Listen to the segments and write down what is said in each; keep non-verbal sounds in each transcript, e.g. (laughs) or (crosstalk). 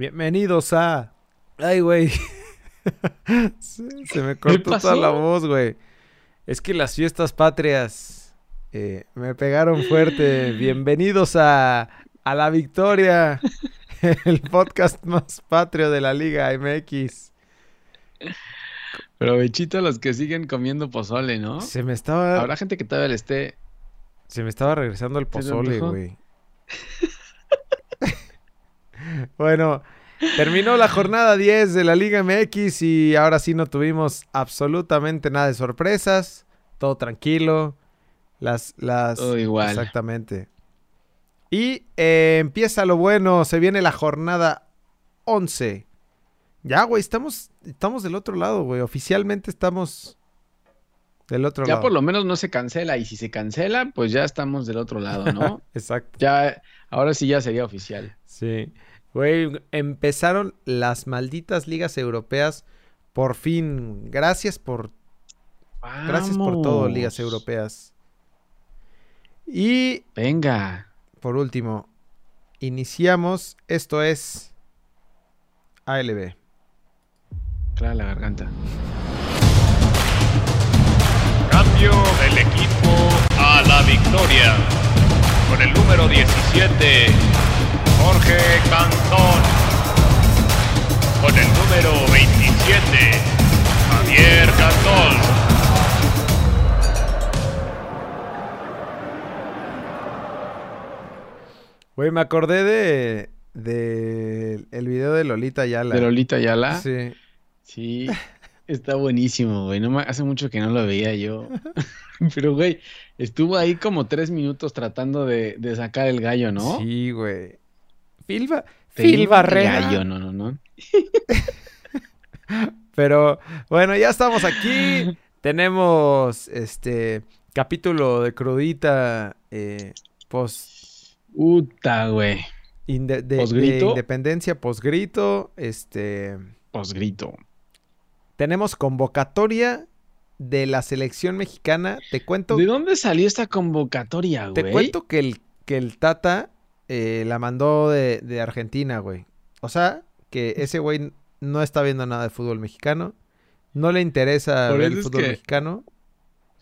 Bienvenidos a. Ay, güey. (laughs) se, me cortó toda la voz, güey. Es que las fiestas patrias eh, me pegaron fuerte. Bienvenidos a, a La Victoria, (laughs) el podcast más patrio de la Liga MX. Pero bechito los que siguen comiendo pozole, ¿no? Se me estaba. Habrá gente que todavía le esté. Se me estaba regresando el pozole, güey. Bueno, terminó la jornada 10 de la Liga MX y ahora sí no tuvimos absolutamente nada de sorpresas. Todo tranquilo. Las, las. Todo igual. Exactamente. Y eh, empieza lo bueno. Se viene la jornada 11. Ya, güey, estamos, estamos del otro lado, güey. Oficialmente estamos del otro lado. Ya por lo menos no se cancela. Y si se cancela, pues ya estamos del otro lado, ¿no? (laughs) Exacto. Ya, ahora sí ya sería oficial. Sí. Güey, empezaron las malditas ligas europeas. Por fin. Gracias por. Gracias por todo, ligas europeas. Y. Venga. Por último, iniciamos. Esto es. ALB. Clara la garganta. Cambio del equipo a la victoria. Con el número 17. Jorge Cantón. Con el número 27, Javier Cantón. Güey, me acordé de, de el video de Lolita Yala. ¿De Lolita Yala? Sí. Sí, está buenísimo, güey. No hace mucho que no lo veía yo. (laughs) Pero, güey, estuvo ahí como tres minutos tratando de, de sacar el gallo, ¿no? Sí, güey. Filba, Phil Barrera. no, no, no. (laughs) Pero bueno, ya estamos aquí. (laughs) Tenemos este capítulo de crudita eh, post. Uta, güey. de, independencia posgrito. Este. Posgrito. Tenemos convocatoria de la selección mexicana. Te cuento. ¿De dónde salió esta convocatoria, güey? Te cuento que el, que el Tata eh, la mandó de, Argentina, güey. O sea, que ese güey no está viendo nada de fútbol mexicano. No le interesa ver el fútbol mexicano.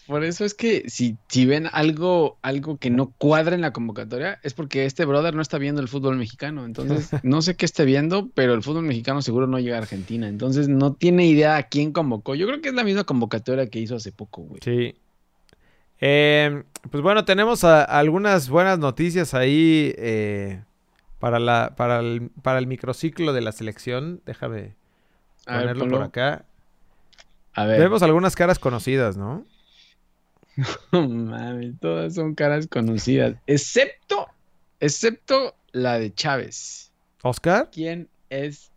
Por eso es que si, si ven algo, algo que no cuadra en la convocatoria, es porque este brother no está viendo el fútbol mexicano. Entonces, (laughs) no sé qué esté viendo, pero el fútbol mexicano seguro no llega a Argentina. Entonces, no tiene idea a quién convocó. Yo creo que es la misma convocatoria que hizo hace poco, güey. Sí, eh, pues bueno, tenemos algunas buenas noticias ahí eh, para, la, para, el, para el microciclo de la selección. Déjame ponerlo por acá. A ver. Vemos algunas caras conocidas, ¿no? (laughs) No mames, todas son caras conocidas. Excepto, excepto la de Chávez. ¿Oscar? ¿Quién es?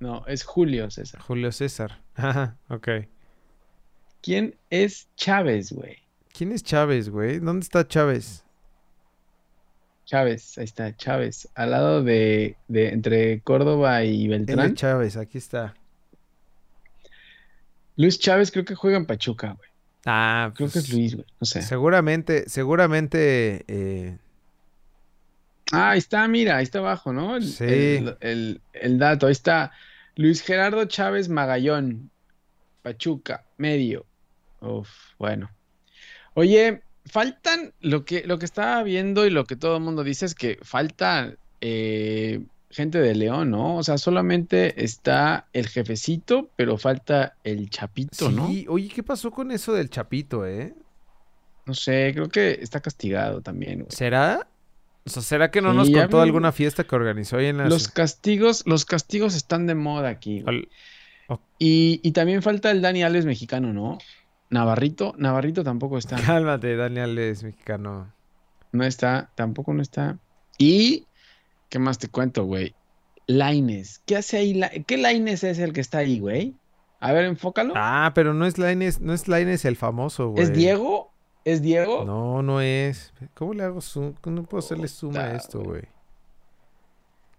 No, es Julio César. Julio César. (laughs) Ajá, ok. ¿Quién es Chávez, güey? ¿Quién es Chávez, güey? ¿Dónde está Chávez? Chávez, ahí está, Chávez. Al lado de, de entre Córdoba y Beltrán. Chávez, aquí está. Luis Chávez creo que juega en Pachuca, güey. Ah, creo que es pues, Luis, güey. No sé. Seguramente, seguramente. Eh... Ah, ahí está, mira, ahí está abajo, ¿no? sí. El, el, dato, ahí está. Luis Gerardo Chávez Magallón, Pachuca, medio. Uf, bueno. Oye, faltan, lo que, lo que estaba viendo y lo que todo el mundo dice es que falta eh, gente de León, ¿no? O sea, solamente está el jefecito, pero falta el chapito, ¿no? Sí, oye, ¿qué pasó con eso del chapito, eh? No sé, creo que está castigado también. ¿Será? O sea, ¿será que no nos contó alguna fiesta que organizó ahí en la... Los castigos, los castigos están de moda aquí. Y, y, también falta el Dani Alves mexicano, ¿no? Navarrito, Navarrito tampoco está. (laughs) Cálmate, Daniel es mexicano. No está, tampoco no está. Y, ¿qué más te cuento, güey? Laines. ¿Qué hace ahí? ¿Qué Laines es el que está ahí, güey? A ver, enfócalo. Ah, pero no es Laines, no es Laines el famoso, güey. ¿Es Diego? ¿Es Diego? No, no es. ¿Cómo le hago zoom? No puedo hacerle zoom a esto, güey.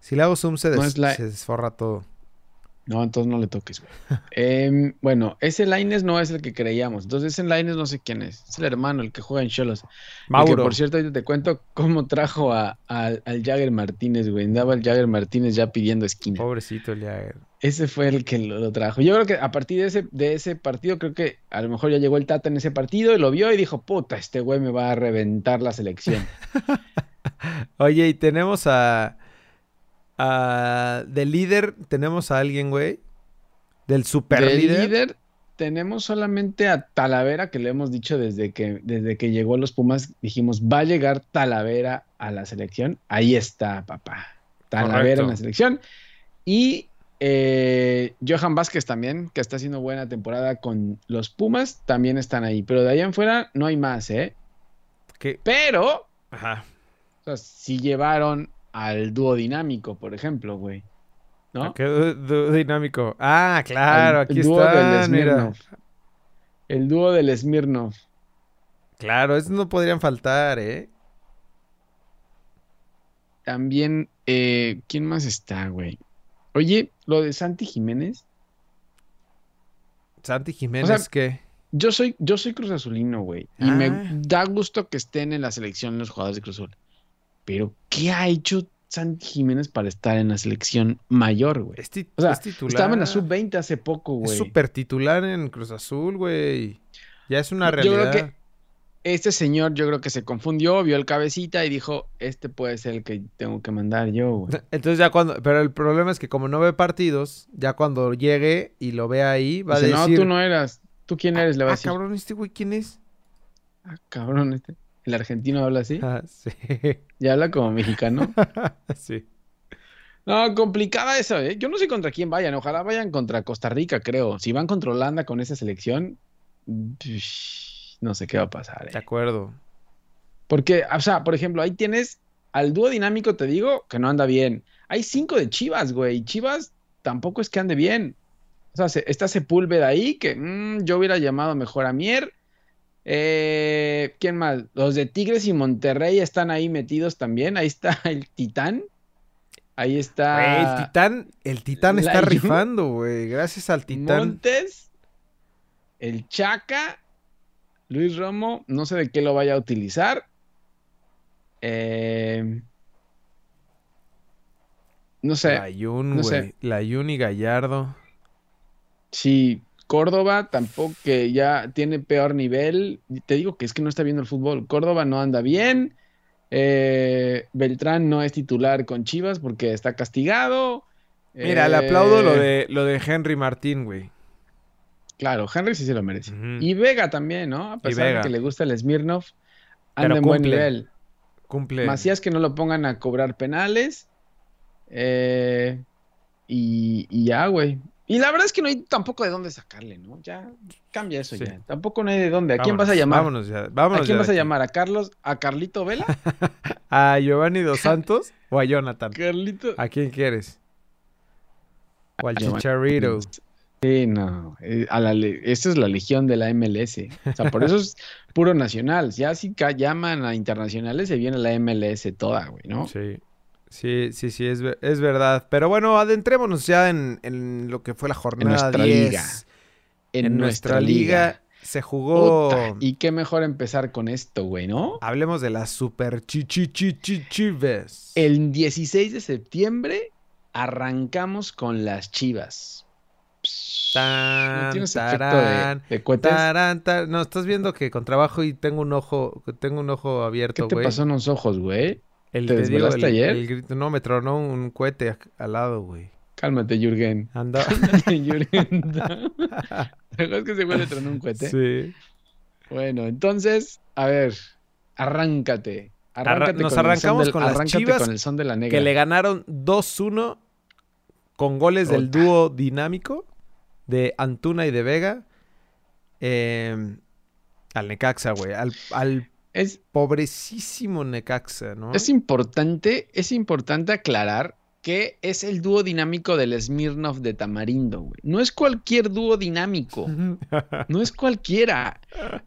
Si le hago zoom se, se desforra todo. No, entonces no le toques, güey. Em, bueno, ese Laines no es el que creíamos. Entonces, ese Laines no sé quién es. Es el hermano, el que juega en Cholos. Mauro. Que, por cierto, ahorita te cuento cómo trajo a, a- al Jagger Martínez, güey. Andaba el Jagger Martínez ya pidiendo esquina. Pobrecito el Jagger. Ese fue el que lo, lo trajo. Yo creo que a partir de ese, de ese partido, creo que a lo mejor ya llegó el Tata en ese partido y lo vio y dijo, puta, este güey me va a reventar la selección. (laughs) Oye, y tenemos a. a de líder, tenemos a alguien, güey. Del super De líder. líder tenemos solamente a Talavera, que le hemos dicho desde que, desde que llegó los Pumas, dijimos, va a llegar Talavera a la selección. Ahí está, papá. Talavera Correcto. en la selección. Y eh, Johan Vázquez también, que está haciendo buena temporada con los Pumas, también están ahí. Pero de ahí en fuera no hay más, ¿eh? Que- Pero, Ajá. o sea, sí llevaron al dúo dinámico, por ejemplo, güey. ¿No? Qué du- dinámico. Ah, claro, aquí dúo está. El dúo del Smirnoff. Claro, esos no podrían faltar, ¿eh? También, eh, ¿quién más está, güey? Oye, lo de Santi Jiménez. Santi Jiménez, O sea, ¿qué? Yo soy, yo soy Cruz Azulino, güey. Y Ah. me da gusto que estén en la selección los jugadores de Cruz Azul. Pero, ¿qué ha hecho Santi Jiménez para estar en la selección mayor, güey? Es, O sea, es titular. Estaba en la sub-20 hace poco, Es güey. súper titular en Cruz Azul, güey. Ya es una Yo creo realidad. que Este señor, yo creo que se confundió, vio el cabecita y dijo, este puede ser el que tengo que mandar yo, güey. (laughs) Entonces ya cuando... Pero el problema es que como no ve partidos, ya cuando llegue y lo vea ahí, va a decir... no, tú no eras. ¿Tú quién eres? Le va a ah, decir. cabrón, ¿este güey quién es? Ah, cabrón, este. El argentino habla así. Ah, sí. Ya habla como mexicano. (laughs) sí. No, complicada eso, ¿eh? Yo no sé contra quién vayan. Ojalá vayan contra Costa Rica, creo. Si van contra Holanda con esa selección, no sé qué va a pasar, De ¿eh? acuerdo. Porque, o sea, por ejemplo, ahí tienes al dúo dinámico, te digo, que no anda bien. Hay cinco de Chivas, güey. y Chivas tampoco es que ande bien. O sea, se- está Sepúlveda ahí, que mm, yo hubiera llamado mejor a Mier. Eh, ¿quién más? Los de Tigres y Monterrey están ahí metidos también. Ahí está (laughs) el Titán. Ahí está. El Titán, el Titán La está rifando, güey. Gracias al Titán. Montes, el Chaca, Luis Romo, no sé de qué lo vaya a utilizar. Eh, no sé, La Jun, no sé. La Jun y Gallardo. si Córdoba tampoco que ya tiene peor nivel. Te digo que es que no está viendo el fútbol. Córdoba no anda bien. Eh, Beltrán no es titular con Chivas porque está castigado. Mira, le aplaudo lo Eh, de, lo de Henry Martín, güey. Claro, Henry sí se lo merece. Y Vega también, ¿no? A pesar de que le gusta el Smirnov, anda en buen nivel. Cumple. Macías que no lo pongan a cobrar penales. eh, y, y ya, güey. Y la verdad es que no hay tampoco de dónde sacarle, ¿no? Ya cambia eso Sí. ya. Tampoco no hay de dónde. ¿A quién vas a llamar? Vámonos ya. Vámonos ¿A quién ya vas a llamar? ¿A Carlos? ¿A Carlito Vela? (laughs) ¿A Giovanni Dos Santos o a Jonathan? Carlito. ¿A quién quieres? O al. Chicharito. Sí, no. eh, a la esta es la legión de la MLS. O sea, por eso es puro nacional. Ya si llaman a internacionales, se viene la MLS toda, güey, ¿no? Sí. Sí, sí, sí, es, es verdad. Pero bueno, adentrémonos ya en, en lo que fue la jornada nuestra 10. liga. En, nuestra liga, se jugó. Y qué mejor empezar con esto, güey, ¿no? Hablemos de las super chichichichichives. El 16 de septiembre arrancamos con las chivas. Tan, ¿No tienes tarán, de, de? Tarán, tar- No, estás viendo que con trabajo y tengo un ojo, tengo un ojo ¿Qué abierto, te güey. pasó en los ojos, güey? El, ¿Te te digo, desvelaste el- ayer? el grito- no, me tronó un cohete al lado, güey. Cálmate, Jürgen. Anda. Cálmate, Jürgen. (laughs) (laughs) ¿Te acuerdas que se le tronó un cohete? sí. Bueno, entonces, a ver, arráncate. Arráncate nos con el son arrancamos del- con las Chivas con el son de la negra. Que le ganaron 2-1 con goles del dúo dinámico de Antuna y de Vega. eh, al Necaxa, güey. Al, al Es, pobrecísimo Necaxa, ¿no? es importante, es importante aclarar que es el dúo dinámico del Smirnov de Tamarindo, güey. No es cualquier dúo dinámico. (laughs) No es cualquiera.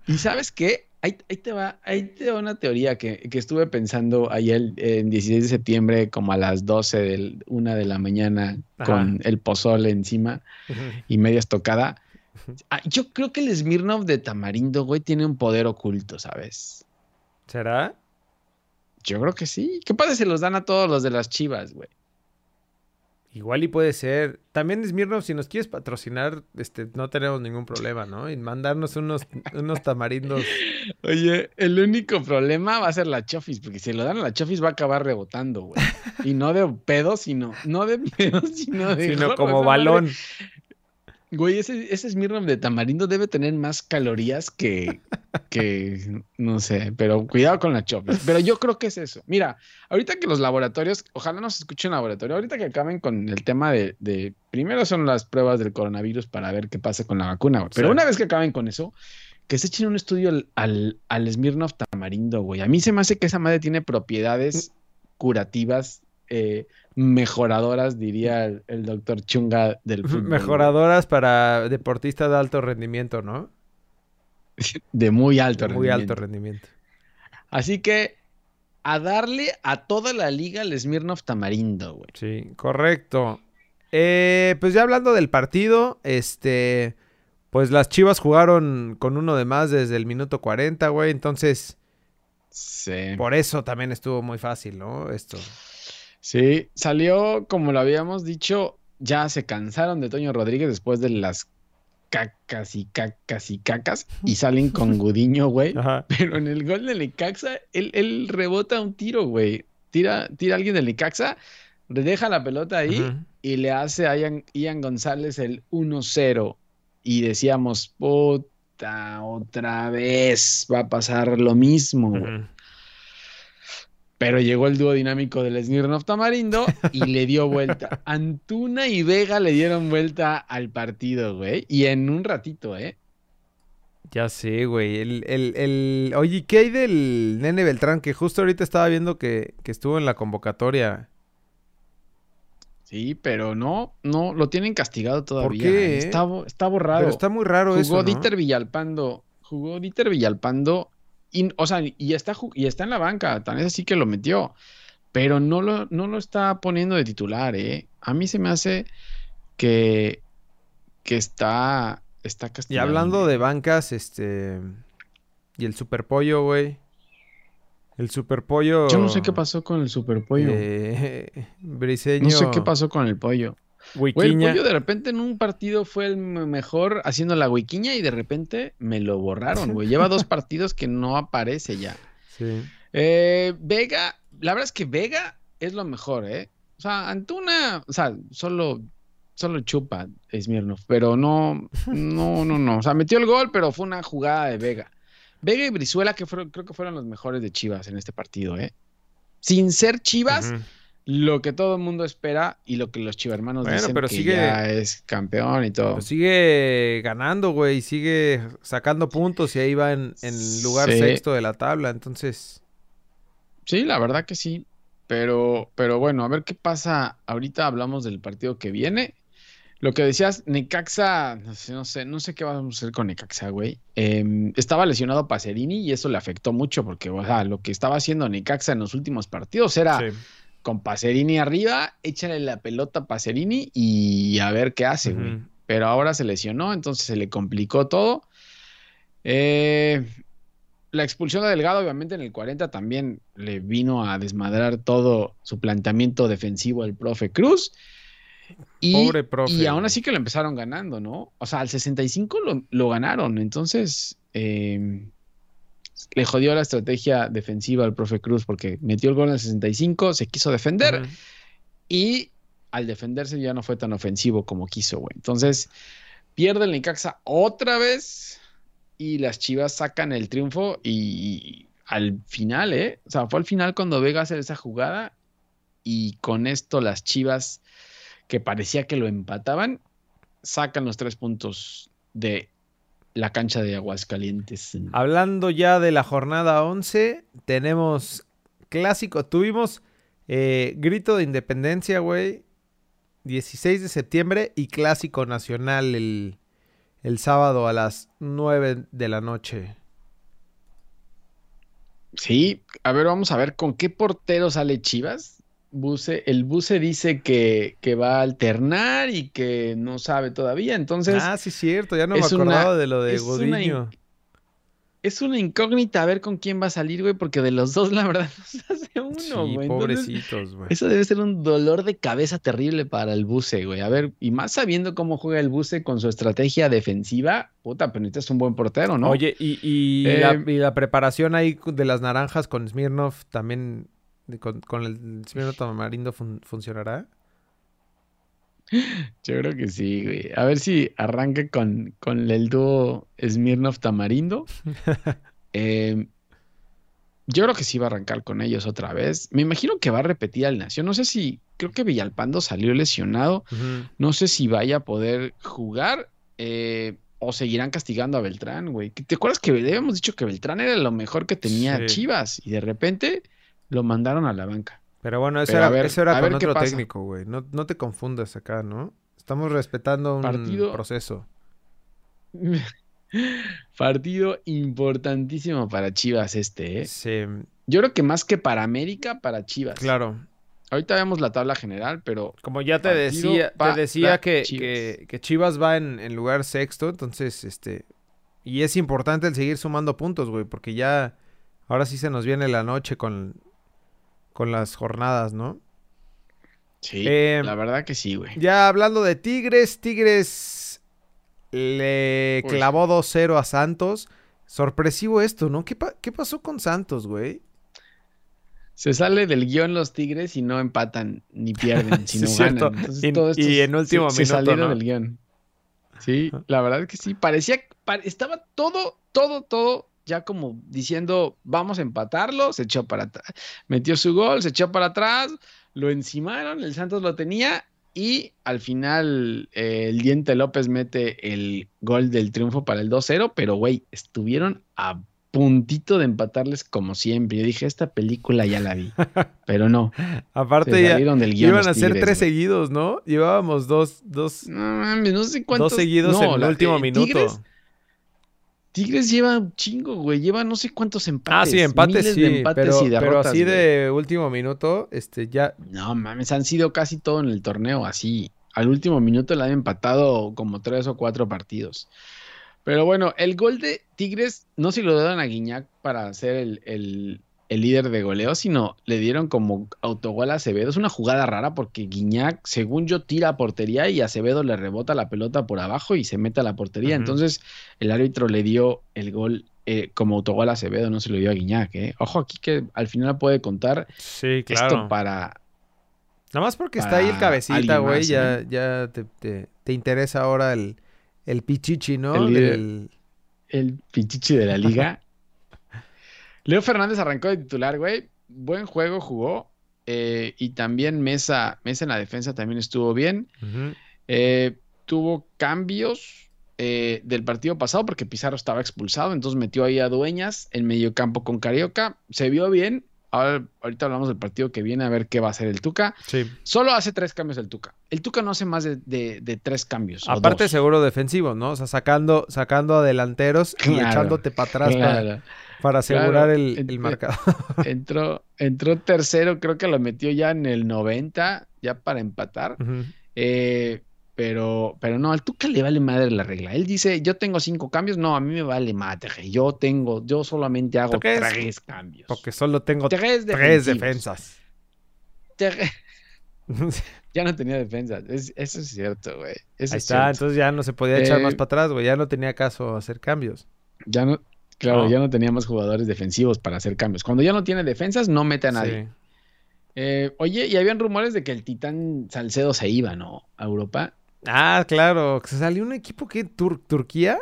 ¿Y sabes qué? ahí, te va, ahí te va una teoría que, estuve pensando ayer en 16 de septiembre, como a las 12 de una de la mañana, con el pozole encima (laughs) y media estocada. Ah, yo creo que el Smirnov de Tamarindo, güey, tiene un poder oculto, ¿sabes? ¿Será? Yo creo que sí. ¿Qué pasa si los dan a todos los de las chivas, güey? Igual y puede ser. También Smirnov, si nos quieres patrocinar, este, no tenemos ningún problema, ¿no? Y mandarnos unos, unos tamarindos. (laughs) Oye, el único problema va a ser la Chofis, porque si lo dan a la Chofis va a acabar rebotando, güey. Y no de pedo, sino, no de pedo, (laughs) sino de. Sino como balón. Güey, ese, ese Smirnoff de tamarindo debe tener más calorías que, (laughs) que, no sé, pero cuidado con la chopis. Pero yo creo que es eso. Mira, ahorita que los laboratorios, ojalá nos escuchen laboratorio, ahorita que acaben con el tema de, primero son las pruebas del coronavirus para ver qué pasa con la vacuna, güey. Pero una vez que acaben con eso, que se echen un estudio al, al, al Smirnoff tamarindo, güey. A mí se me hace que esa madre tiene propiedades curativas eh, mejoradoras, diría el, doctor Chunga del fútbol. Mejoradoras para deportistas de alto rendimiento, ¿no? (laughs) De muy alto Muy alto rendimiento. Así que a darle a toda la liga el Smirnoff Tamarindo, güey. Sí, correcto. Eh, pues ya hablando del partido, este, pues las Chivas jugaron con uno de más desde el minuto 40, güey. Entonces, sí. por eso también estuvo muy fácil, ¿no? Esto. Sí, salió, como lo habíamos dicho, ya se cansaron de Toño Rodríguez después de las cacas y cacas y cacas y salen con (laughs) Gudiño, güey. Pero en el gol de Necaxa, él, él rebota un tiro, güey. Tira, tira a alguien de Necaxa, deja la pelota ahí y le hace a Ian, González el 1-0. Y decíamos, puta, otra vez va a pasar lo mismo, güey. Pero llegó el dúo dinámico del Smirnoff Tamarindo y le dio vuelta. (laughs) Antuna y Vega le dieron vuelta al partido, güey. Y en un ratito, ¿eh? Ya sé, güey. El, el, el... Oye, ¿qué hay del nene Beltrán? Que justo ahorita estaba viendo que, estuvo en la convocatoria. Sí, pero no, no, lo tienen castigado todavía. ¿Por qué? Está, está borrado. Pero está muy raro eso, Jugó Dieter Villalpando. Jugó Dieter Villalpando y, o sea, y está, y está en la banca, tan es así que lo metió. Pero no lo, no lo está poniendo de titular, ¿eh? A mí se me hace que, que está, está castigado. Y hablando de bancas, este... Y el superpollo, güey. El superpollo... Yo no sé qué pasó con el superpollo. Eh, (laughs) briseño... No sé qué pasó con el pollo. Güey, el pollo de repente en un partido fue el mejor haciendo la huiquiña y de repente me lo borraron, güey. Lleva dos (laughs) partidos que no aparece ya. Sí. Eh, Vega, la verdad es que Vega es lo mejor, ¿eh? O sea, Antuna, o sea, solo, solo chupa Smirnov, pero no, no, no, no. O sea, metió el gol, pero fue una jugada de Vega. Vega y Brizuela, que fueron, creo que fueron los mejores de Chivas en este partido, ¿eh? Sin ser Chivas lo que todo el mundo espera y lo que los chivermanos dicen pero que ya es campeón y todo. sigue ganando, güey, sigue sacando puntos y ahí va en, lugar sexto de la tabla, entonces... Sí, la verdad que sí, pero, pero bueno, a ver qué pasa. Ahorita hablamos del partido que viene. Lo que decías, Necaxa, no sé, no sé, no sé qué vamos a hacer con Necaxa, güey. Em, estaba lesionado Pacerini y eso le afectó mucho porque, o sea, lo que estaba haciendo Necaxa en los últimos partidos era con Pacerini arriba, échale la pelota a Pacerini y a ver qué hace, güey. Pero ahora se lesionó, entonces se le complicó todo. Eh, la expulsión de Delgado, obviamente, en el 40 también le vino a desmadrar todo su planteamiento defensivo al profe Cruz. Y, Pobre profe. Y aún así que lo empezaron ganando, ¿no? O sea, al 65 lo, lo ganaron. Entonces, eh, le jodió la estrategia defensiva al profe Cruz porque metió el gol en el 65, se quiso defender y al defenderse ya no fue tan ofensivo como quiso, güey. Entonces, pierde el Necaxa otra vez y las Chivas sacan el triunfo y, al final, ¿eh? O sea, fue al final cuando Vega hace esa jugada y con esto las Chivas, que parecía que lo empataban, sacan los tres puntos de la cancha de Aguascalientes. Hablando ya de la jornada 11, tenemos clásico. Tuvimos eh, grito de independencia, güey. 16 de septiembre y clásico nacional el, el sábado a las 9 de la noche. Sí, a ver, vamos a ver con qué portero sale Chivas. Buse, el Buse dice que, que va a alternar y que no sabe todavía, entonces... Ah, sí, cierto, ya no me una- acordaba de lo de es una Godiño. Es una incógnita a ver con quién va a salir, güey, porque de los dos, la verdad, (laughs) no se hace uno, Sí, güey. Entonces, pobrecitos, güey. eso debe ser un dolor de cabeza terrible para el Buse, güey. A ver, y más sabiendo cómo juega el Buse con su estrategia defensiva, puta, pero necesitas un buen portero, ¿no? Oye, y, y Eh, la, y la preparación ahí de las naranjas con Smirnov también, con, con el Smirnov tamarindo fun- funcionará. (gasps) Yo creo que sí, güey. A ver si arranca con, con el dúo Smirnov Tamarindo. (laughs) Eh, yo creo que sí va a arrancar con ellos otra vez. Me imagino que va a repetir al Nación. No sé si, creo que Villalpando salió lesionado. No sé si vaya a poder jugar eh, o seguirán castigando a Beltrán, güey. ¿Te acuerdas que habíamos dicho que Beltrán era lo mejor que tenía Sí. Chivas y de repente lo mandaron a la banca? Pero bueno, eso Pero era, ver- eso era con otro técnico, güey. No, no te confundas acá, ¿no? Estamos respetando un Partido- proceso. (laughs) Partido importantísimo para Chivas este, ¿eh? Sí, Yo creo que más que para América, para Chivas. claro. Ahorita vemos la tabla general, pero Como ya te decía, te decía que, Chivas. que, que Chivas va en, en lugar sexto, entonces, este, y es importante el seguir sumando puntos, güey, porque ya, ahora sí se nos viene la noche con, con las jornadas, ¿no? sí, Eh, la verdad que sí, güey. Ya hablando de Tigres, Tigres le clavó 2-0 a Santos. Sorpresivo esto, ¿no? ¿Qué, pa- qué pasó con Santos, güey? Se sale del guion los Tigres y no empatan ni pierden, (laughs) Sí, sino cierto. ganan. Entonces, Y- todo esto y se- en último se, se minuto, salieron ¿no? del guion. Sí, la verdad es que sí. Parecía, pa- estaba todo, todo, todo ya como diciendo, vamos a empatarlo. Se echó para atrás, metió su gol, se echó para atrás, lo encimaron, el Santos lo tenía y al final eh, el Diente López mete el gol del triunfo para el 2-0, pero güey, estuvieron a puntito de empatarles como siempre. Yo dije, esta película ya la vi, (laughs) pero no. Aparte Se ya salieron del guion iban a ser tres seguidos, ¿no? Llevábamos dos, dos, No mames, no sé cuántos. dos seguidos no, en el último minuto. Tigres, Tigres lleva un chingo, güey. Lleva no sé cuántos ah, empates. sí, empates miles sí, de empates pero, y pero derrotas, así güey. de último minuto, este, ya, No mames, han sido casi todo en el torneo así. Al último minuto le han empatado como tres o cuatro partidos. Pero bueno, el gol de Tigres no se lo dieron a Guiñac para ser el, el- el líder de goleo, sino le dieron como autogol a Acevedo. Es una jugada rara porque Guiñac, según yo, tira a portería y Acevedo le rebota la pelota por abajo y se mete a la portería. Entonces el árbitro le dio el gol eh, como autogol a Acevedo, no se lo dio a Guiñac. ¿eh? Ojo aquí que al final puede contar sí, esto claro. para, Nada más porque está ahí el cabecita, güey, ya, ¿eh? ya te, te- te interesa ahora el, el pichichi, ¿no? El líder. Del- el pichichi de la liga. (laughs) Leo Fernández arrancó de titular, güey. Buen juego jugó. eh, y también Mesa, Mesa en la defensa también estuvo bien. Eh, tuvo cambios eh, del partido pasado porque Pizarro estaba expulsado. Entonces metió ahí a Dueñas en medio campo con Carioca. Se vio bien. Ahora, ahorita hablamos del partido que viene a ver qué va a hacer el Tuca. Sí. Solo hace tres cambios el Tuca. El Tuca no hace más de, de- de tres cambios. Aparte seguro defensivo, ¿no? O sea, sacando, sacando a delanteros y echándote para atrás Claro. para asegurar Claro. el, el marcador. (laughs) Entró, entró tercero, creo que lo metió ya en el 90, ya para empatar. Eh, pero, pero no, al Tuca le vale madre la regla. Él dice, yo tengo cinco cambios. No, a mí me vale madre. Yo tengo, yo solamente hago tres cambios. Porque solo tengo tres, defensas. (laughs) (laughs) Ya no tenía defensas. Es- eso es cierto, güey. Ahí es está, cierto. entonces ya no se podía echar Eh, más para atrás, güey. Ya no tenía caso hacer cambios. Ya no, claro, ya no tenía más jugadores defensivos para hacer cambios. Cuando ya no tiene defensas, no mete a nadie. Sí. Eh, oye, y habían rumores de que el Titán Salcedo se iba, ¿no? A Europa. Ah, claro. Se salió un equipo que Tur- Turquía.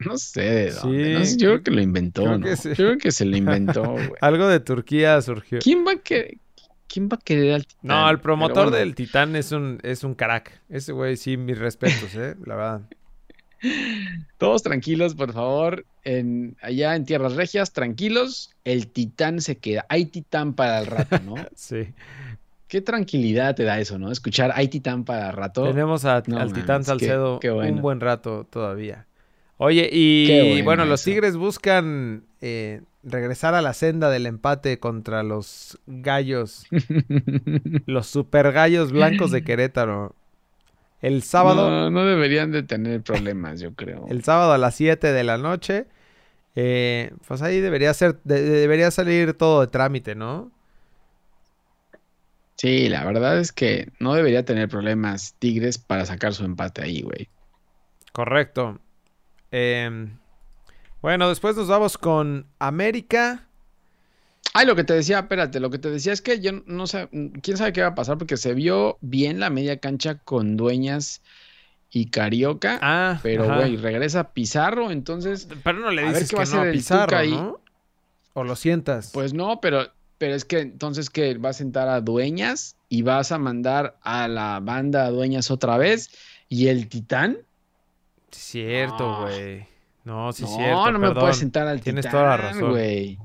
No sé de dónde. Sí, no sé, yo creo que lo inventó, creo ¿no? que sí. Yo creo que se lo inventó, (laughs) güey. Algo de Turquía surgió. ¿Quién va a querer, quién va a querer al Titán? No, el promotor bueno, del Titán es un, es un crack. Ese güey, sí, mis respetos, (laughs) eh, la verdad. Todos tranquilos, por favor. En, allá en Tierras Regias, tranquilos. El Titán se queda. Hay Titán para el rato, ¿no? (laughs) Sí. Qué tranquilidad te da eso, ¿no? Escuchar hay Titán para el rato. Tenemos a- No al Titán Salcedo qué bueno. un buen rato todavía. Oye, y bueno bueno, los. Tigres buscan eh, regresar a la senda del empate contra los gallos, (laughs) los super gallos blancos de (laughs) Querétaro. El sábado, No, no deberían de tener problemas, yo creo. (laughs) el sábado a las 7 de la noche, eh, pues ahí debería ser, de- de- debería salir todo de trámite, ¿no? Sí, la verdad es que no debería tener problemas Tigres para sacar su empate ahí, güey. Correcto. Em, bueno, después nos vamos con América. Ay, lo que te decía, espérate, lo que te decía es que yo no sé, quién sabe qué va a pasar porque se vio bien la media cancha con Dueñas y Carioca, Ah, pero güey, regresa Pizarro, entonces, Pero no le dices que va a no a el Pizarro. ¿no? O lo sientas. pues no, pero, pero es que entonces que va a sentar a Dueñas y vas a mandar a la banda a Dueñas otra vez y el Titán. Cierto, No. güey. No, sí, no, cierto. no me perdón. puedes sentar al Tienes Titán, toda la razón. güey.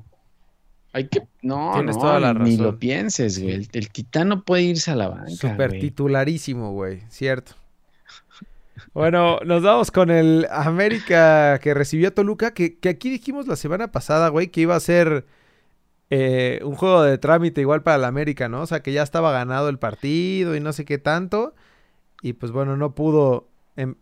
Hay que, no, Tienes no, toda la ni razón. lo pienses, güey. El, el Titán no puede irse a la banca, Super güey. titularísimo, güey. Cierto. (laughs) Bueno, nos vamos con el América que recibió a Toluca, que, que aquí dijimos la semana pasada, güey, que iba a ser eh, un juego de trámite igual para el América, ¿no? O sea, que ya estaba ganado el partido y no sé qué tanto. Y pues bueno, no pudo, em,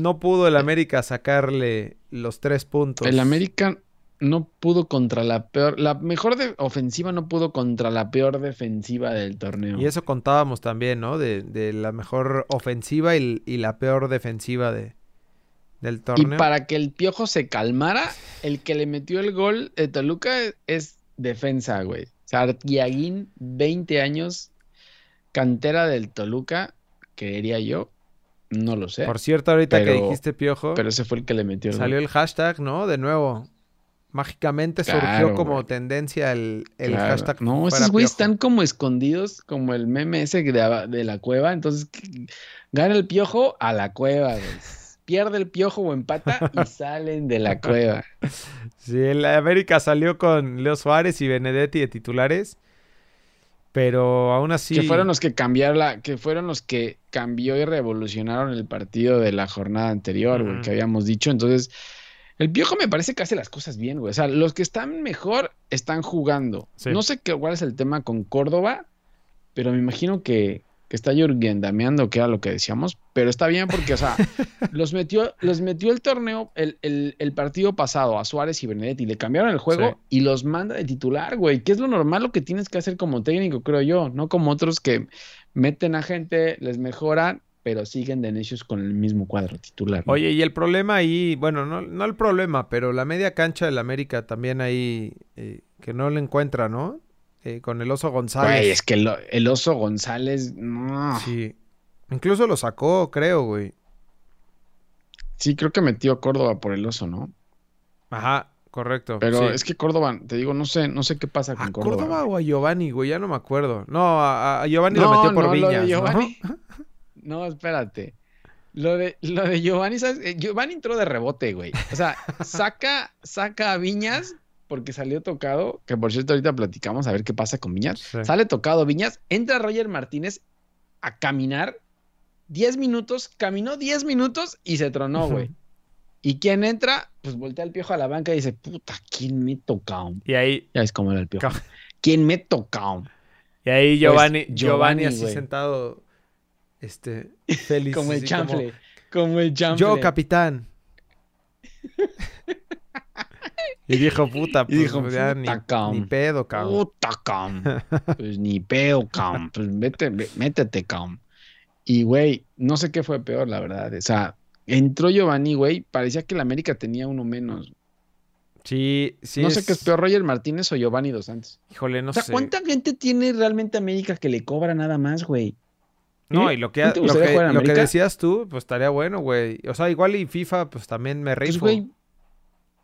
no pudo el América sacarle los tres puntos. El América no pudo contra la peor, la mejor de- ofensiva no pudo contra la peor defensiva del torneo. Y eso contábamos también, ¿no? De, de la mejor ofensiva y, y la peor defensiva de, del Y torneo. para que el piojo se calmara, el que le metió el gol de Toluca es defensa, güey. O sea, Artiaguín, 20 años, cantera del Toluca, creería yo. No lo sé. Por cierto, ahorita que dijiste piojo, Pero ese fue el que le metió el salió el hashtag, ¿no? De nuevo. Mágicamente surgió como güey. tendencia el, el Claro. hashtag. No, esos güeyes están como escondidos, como el meme ese de, de la cueva. Entonces, gana el piojo a la cueva, güey. Pierde el piojo o empata y (laughs) salen de la cueva. Sí, el América salió con Leo Suárez y Benedetti de titulares. Pero aún así. Que fueron los que cambiaron la, que fueron los que cambió y revolucionaron el partido de la jornada anterior, güey, que habíamos dicho. Entonces, el Piojo me parece que hace las cosas bien, güey. O sea, los que están mejor están jugando. Sí. No sé qué, cuál es el tema con Córdoba, pero me imagino que, que está Jürgen dameando, que era lo que decíamos. Pero está bien porque, o sea, (laughs) los metió, los metió el torneo, el, el- el partido pasado a Suárez y Benedetti, le cambiaron el juego Sí. y los manda de titular, güey. Que es lo normal lo que tienes que hacer como técnico, creo yo. No como otros que meten a gente, les mejoran, pero siguen de necios con el mismo cuadro titular. ¿no? Oye, y el problema ahí, bueno, no, no el problema, pero la media cancha del América también ahí, eh, que no le encuentra, ¿no? Eh, con el Oso González. Güey, es que el, el oso González, no. Sí. Incluso lo sacó, creo, güey. Sí, creo que metió a Córdoba por el oso, ¿no? Ajá, correcto. Pero sí. es que Córdoba, te digo, no sé, no sé qué pasa con ¿A Córdoba. Córdoba güey. o a Giovanni, güey? Ya no me acuerdo. No, a, a Giovanni lo metió por no, lo de Viñas, ¿no? (laughs) Giovanni. No, espérate. Lo de, lo de Giovanni, ¿sabes? Eh, Giovanni entró de rebote, güey. O sea, saca, saca a Viñas porque salió tocado, que por cierto ahorita platicamos a ver qué pasa con Viñas. Sí. Sale tocado Viñas, entra Roger Martínez a caminar 10 minutos, caminó 10 minutos y se tronó, güey. (laughs) ¿Y quién entra? Pues voltea el piojo a la banca y dice, puta, ¿quién me tocado? Y ahí, Ya es como era el piojo. ¿Quién me tocado? y ahí Giovanni, Pues, Giovanni, Giovanni, así güey. sentado, este, (laughs) feliz. Como el chanfle. Como el chanfle. Yo, capitán. (laughs) y dijo, puta, Y pues dijo, ya "Puta, ni, pedo, cabrón. Puta, cam. (laughs) Pues ni pedo, cam. Pues vete, ve- métete, cam. Y, güey, no sé qué fue peor, la verdad. O sea, entró Giovanni, güey. Parecía que el América tenía uno menos. Sí, sí. no sé qué es peor, Roger Martínez o Giovanni Dos Santos. Híjole, no o sea, sé. ¿cuánta gente tiene realmente América que le cobra nada más, güey? No, y lo que, ¿No te lo que, lo decías tú, pues estaría bueno, güey. O sea, igual y FIFA, pues también me Pues, rifo, güey,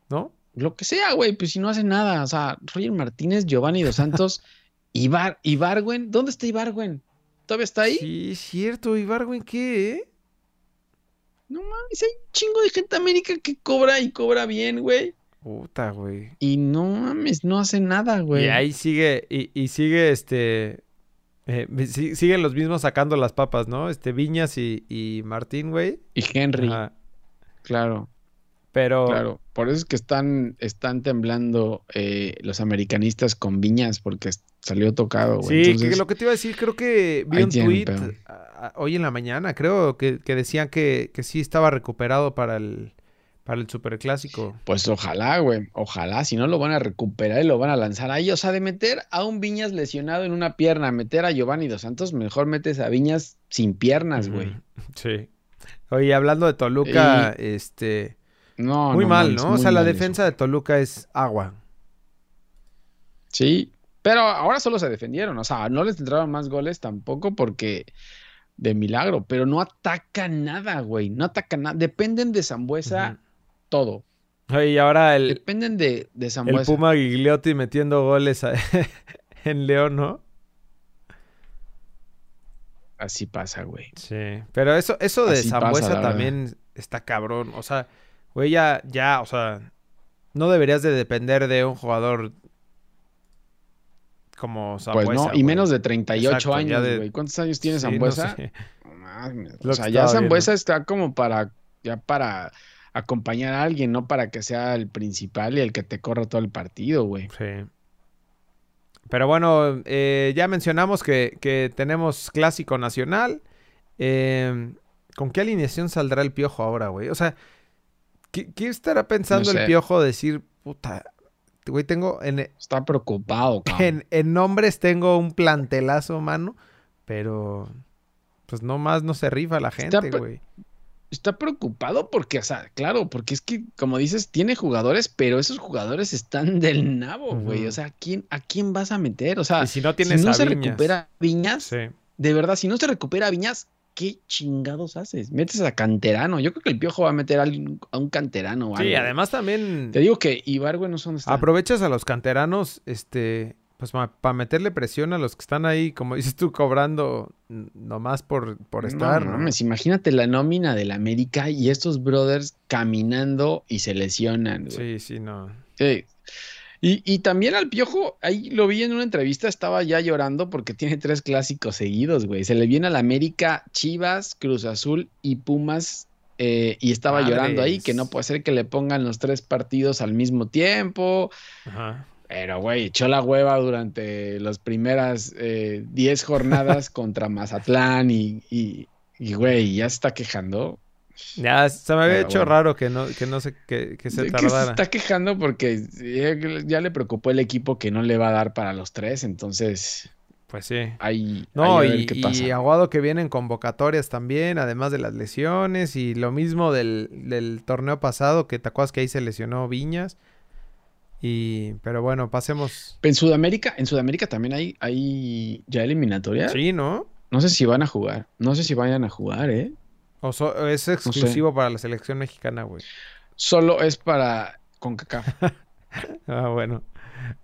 ¿no? lo que sea, güey, pues si no hace nada. O sea, Roger Martínez, Giovanni Dos Santos, (laughs) Ibar, Ibargüen. ¿Dónde está Ibargüen? ¿Todavía está ahí? Sí, es cierto. ¿Y Barwin qué, eh? No mames, hay un chingo de gente América que cobra y cobra bien, güey. Puta, güey. Y no mames, no hace nada, güey. Y ahí sigue, y, y sigue este. Eh, si- siguen los mismos sacando las papas, ¿no? Este Viñas y, y Martín, güey. Y Henry, Ajá. claro. Pero. Claro, por eso es que están, están temblando eh, los americanistas con viñas, porque salió tocado, güey. Sí, Entonces, que lo que te iba a decir, creo que vi un tweet pedo. a- a- hoy en la mañana, creo, que, que decían que, que sí estaba recuperado para el, para el superclásico. Pues ojalá, güey. Ojalá, si no lo van a recuperar y lo van a lanzar ahí. O sea, de meter a un Viñas lesionado en una pierna, meter a Giovanni Dos Santos, mejor metes a Viñas sin piernas, güey. Sí. Oye, hablando de Toluca, este. No, muy no mal, ¿no? O sea, la defensa eso. de Toluca es agua. Sí, pero ahora solo se defendieron. O sea, no les entraron más goles tampoco porque de milagro, pero no atacan nada, güey. No atacan nada. Dependen de Zambuesa. Todo. Oye, y ahora el, Dependen de, de el Zambuesa. Puma Gigliotti metiendo goles a- (laughs) en León, ¿no? Así pasa, güey. Sí, pero eso, eso de Así pasa, Zambuesa verdad. también está cabrón. O sea, güey, ya, ya, o sea, no deberías de depender de un jugador como Zambuesa. Pues no, y güey. menos de 38 Exacto, años, de- güey. ¿Cuántos años tiene Sí, Zambuesa? No O sea, ya Zambuesa está como para, ya para acompañar a alguien, no para que sea el principal y el que te corra todo el partido, güey. Sí. Pero bueno, eh, ya mencionamos que, que tenemos clásico nacional. Eh, ¿Con qué alineación saldrá el piojo ahora, güey? O sea, ¿qué, qué estará pensando No el piojo? Decir, puta, güey, tengo en, Está preocupado, cabrón. en, en nombres tengo un plantelazo, mano, pero pues no más no se rifa la gente, güey. Está preocupado porque, o sea, claro, porque es que, como dices, tiene jugadores, pero esos jugadores están (laughs) del nabo, güey. O sea, ¿a quién, ¿a quién vas a meter? O sea, si no si tienes no a se Viñas. recupera Viñas, Sí. de verdad, si no se recupera Viñas, ¿qué chingados haces? Metes a canterano. Yo creo que el piojo va a meter a, un canterano. o Sí, algo. además también Te digo que Ibargüe no son aprovechas a los canteranos, este, pues para meterle presión a los que están ahí, como (laughs) dices tú, cobrando nomás por, por estar. No, ¿no? mames, imagínate la nómina del América y estos brothers caminando y se lesionan, güey. Sí, sí, no. Sí. Y, y también al Piojo, ahí lo vi en una entrevista, estaba ya llorando porque tiene tres clásicos seguidos, güey. Se le viene al América, Chivas, Cruz Azul y Pumas. eh, y estaba llorando ahí, que no puede ser que le pongan los tres partidos al mismo tiempo. Ajá. Pero, güey, echó la hueva durante las primeras eh, 10 jornadas (laughs) contra Mazatlán y, y, y, güey, ya se está quejando. Ya se me había Pero hecho bueno. raro que no, que no se, que, que se De que se tardara. está quejando porque ya, ya le preocupó el equipo que no le va a dar para los tres, entonces Pues sí. ahí, No, y, qué y pasa. Aguado que vienen convocatorias también, además de las lesiones, y lo mismo del, del torneo pasado, que te acuerdas que ahí se lesionó Viñas. Y, pero bueno, pasemos. En Sudamérica, en Sudamérica también hay, hay ya eliminatoria. Sí, ¿no? No sé si van a jugar, no sé si vayan a jugar, ¿eh? O so- es exclusivo para la selección mexicana, güey. Solo es para CONCACAF. (laughs) Ah, bueno.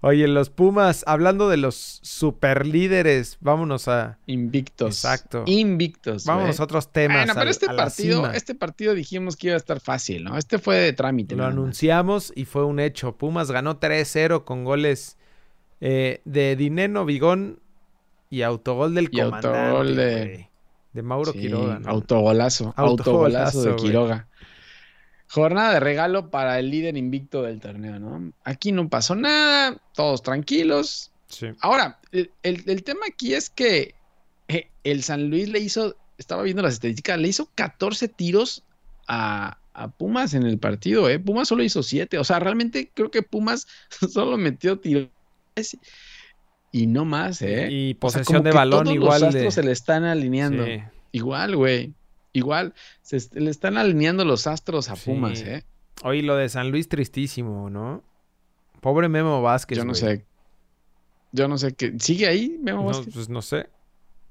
Oye, los Pumas, hablando de los superlíderes, vámonos a, Invictos. Exacto. Invictos. vámonos a otros temas. Bueno, pero este a partido, este partido dijimos que iba a estar fácil, ¿no? Este fue de trámite. Lo anunciamos y fue un hecho. Pumas ganó 3-0 con goles eh, de Dineno Vigón y autogol del Y comandante. autogol de-. De Mauro Sí, Quiroga. ¿no? Autogolazo, Autogolazo, autogolazo de. Quiroga. Jornada de regalo para el líder invicto del torneo, ¿no? Aquí no pasó nada, todos tranquilos. Sí. Ahora, el, el- el tema aquí es que eh, el San Luis le hizo, estaba viendo las estadísticas, le hizo 14 tiros a, a Pumas en el partido, ¿eh? Pumas solo hizo 7, o sea, realmente creo que Pumas (laughs) solo metió tiros y no más, ¿eh? Y O sea, posesión de balón igual los de... astros se le están alineando. Sí. Igual, güey. Igual. Se est- le están alineando los astros a Sí. Pumas, ¿eh? Oye, lo de San Luis tristísimo, ¿no? Pobre Memo Vázquez, Yo no güey. sé. Yo no sé qué. ¿Sigue ahí, Memo No, Vázquez? pues no sé.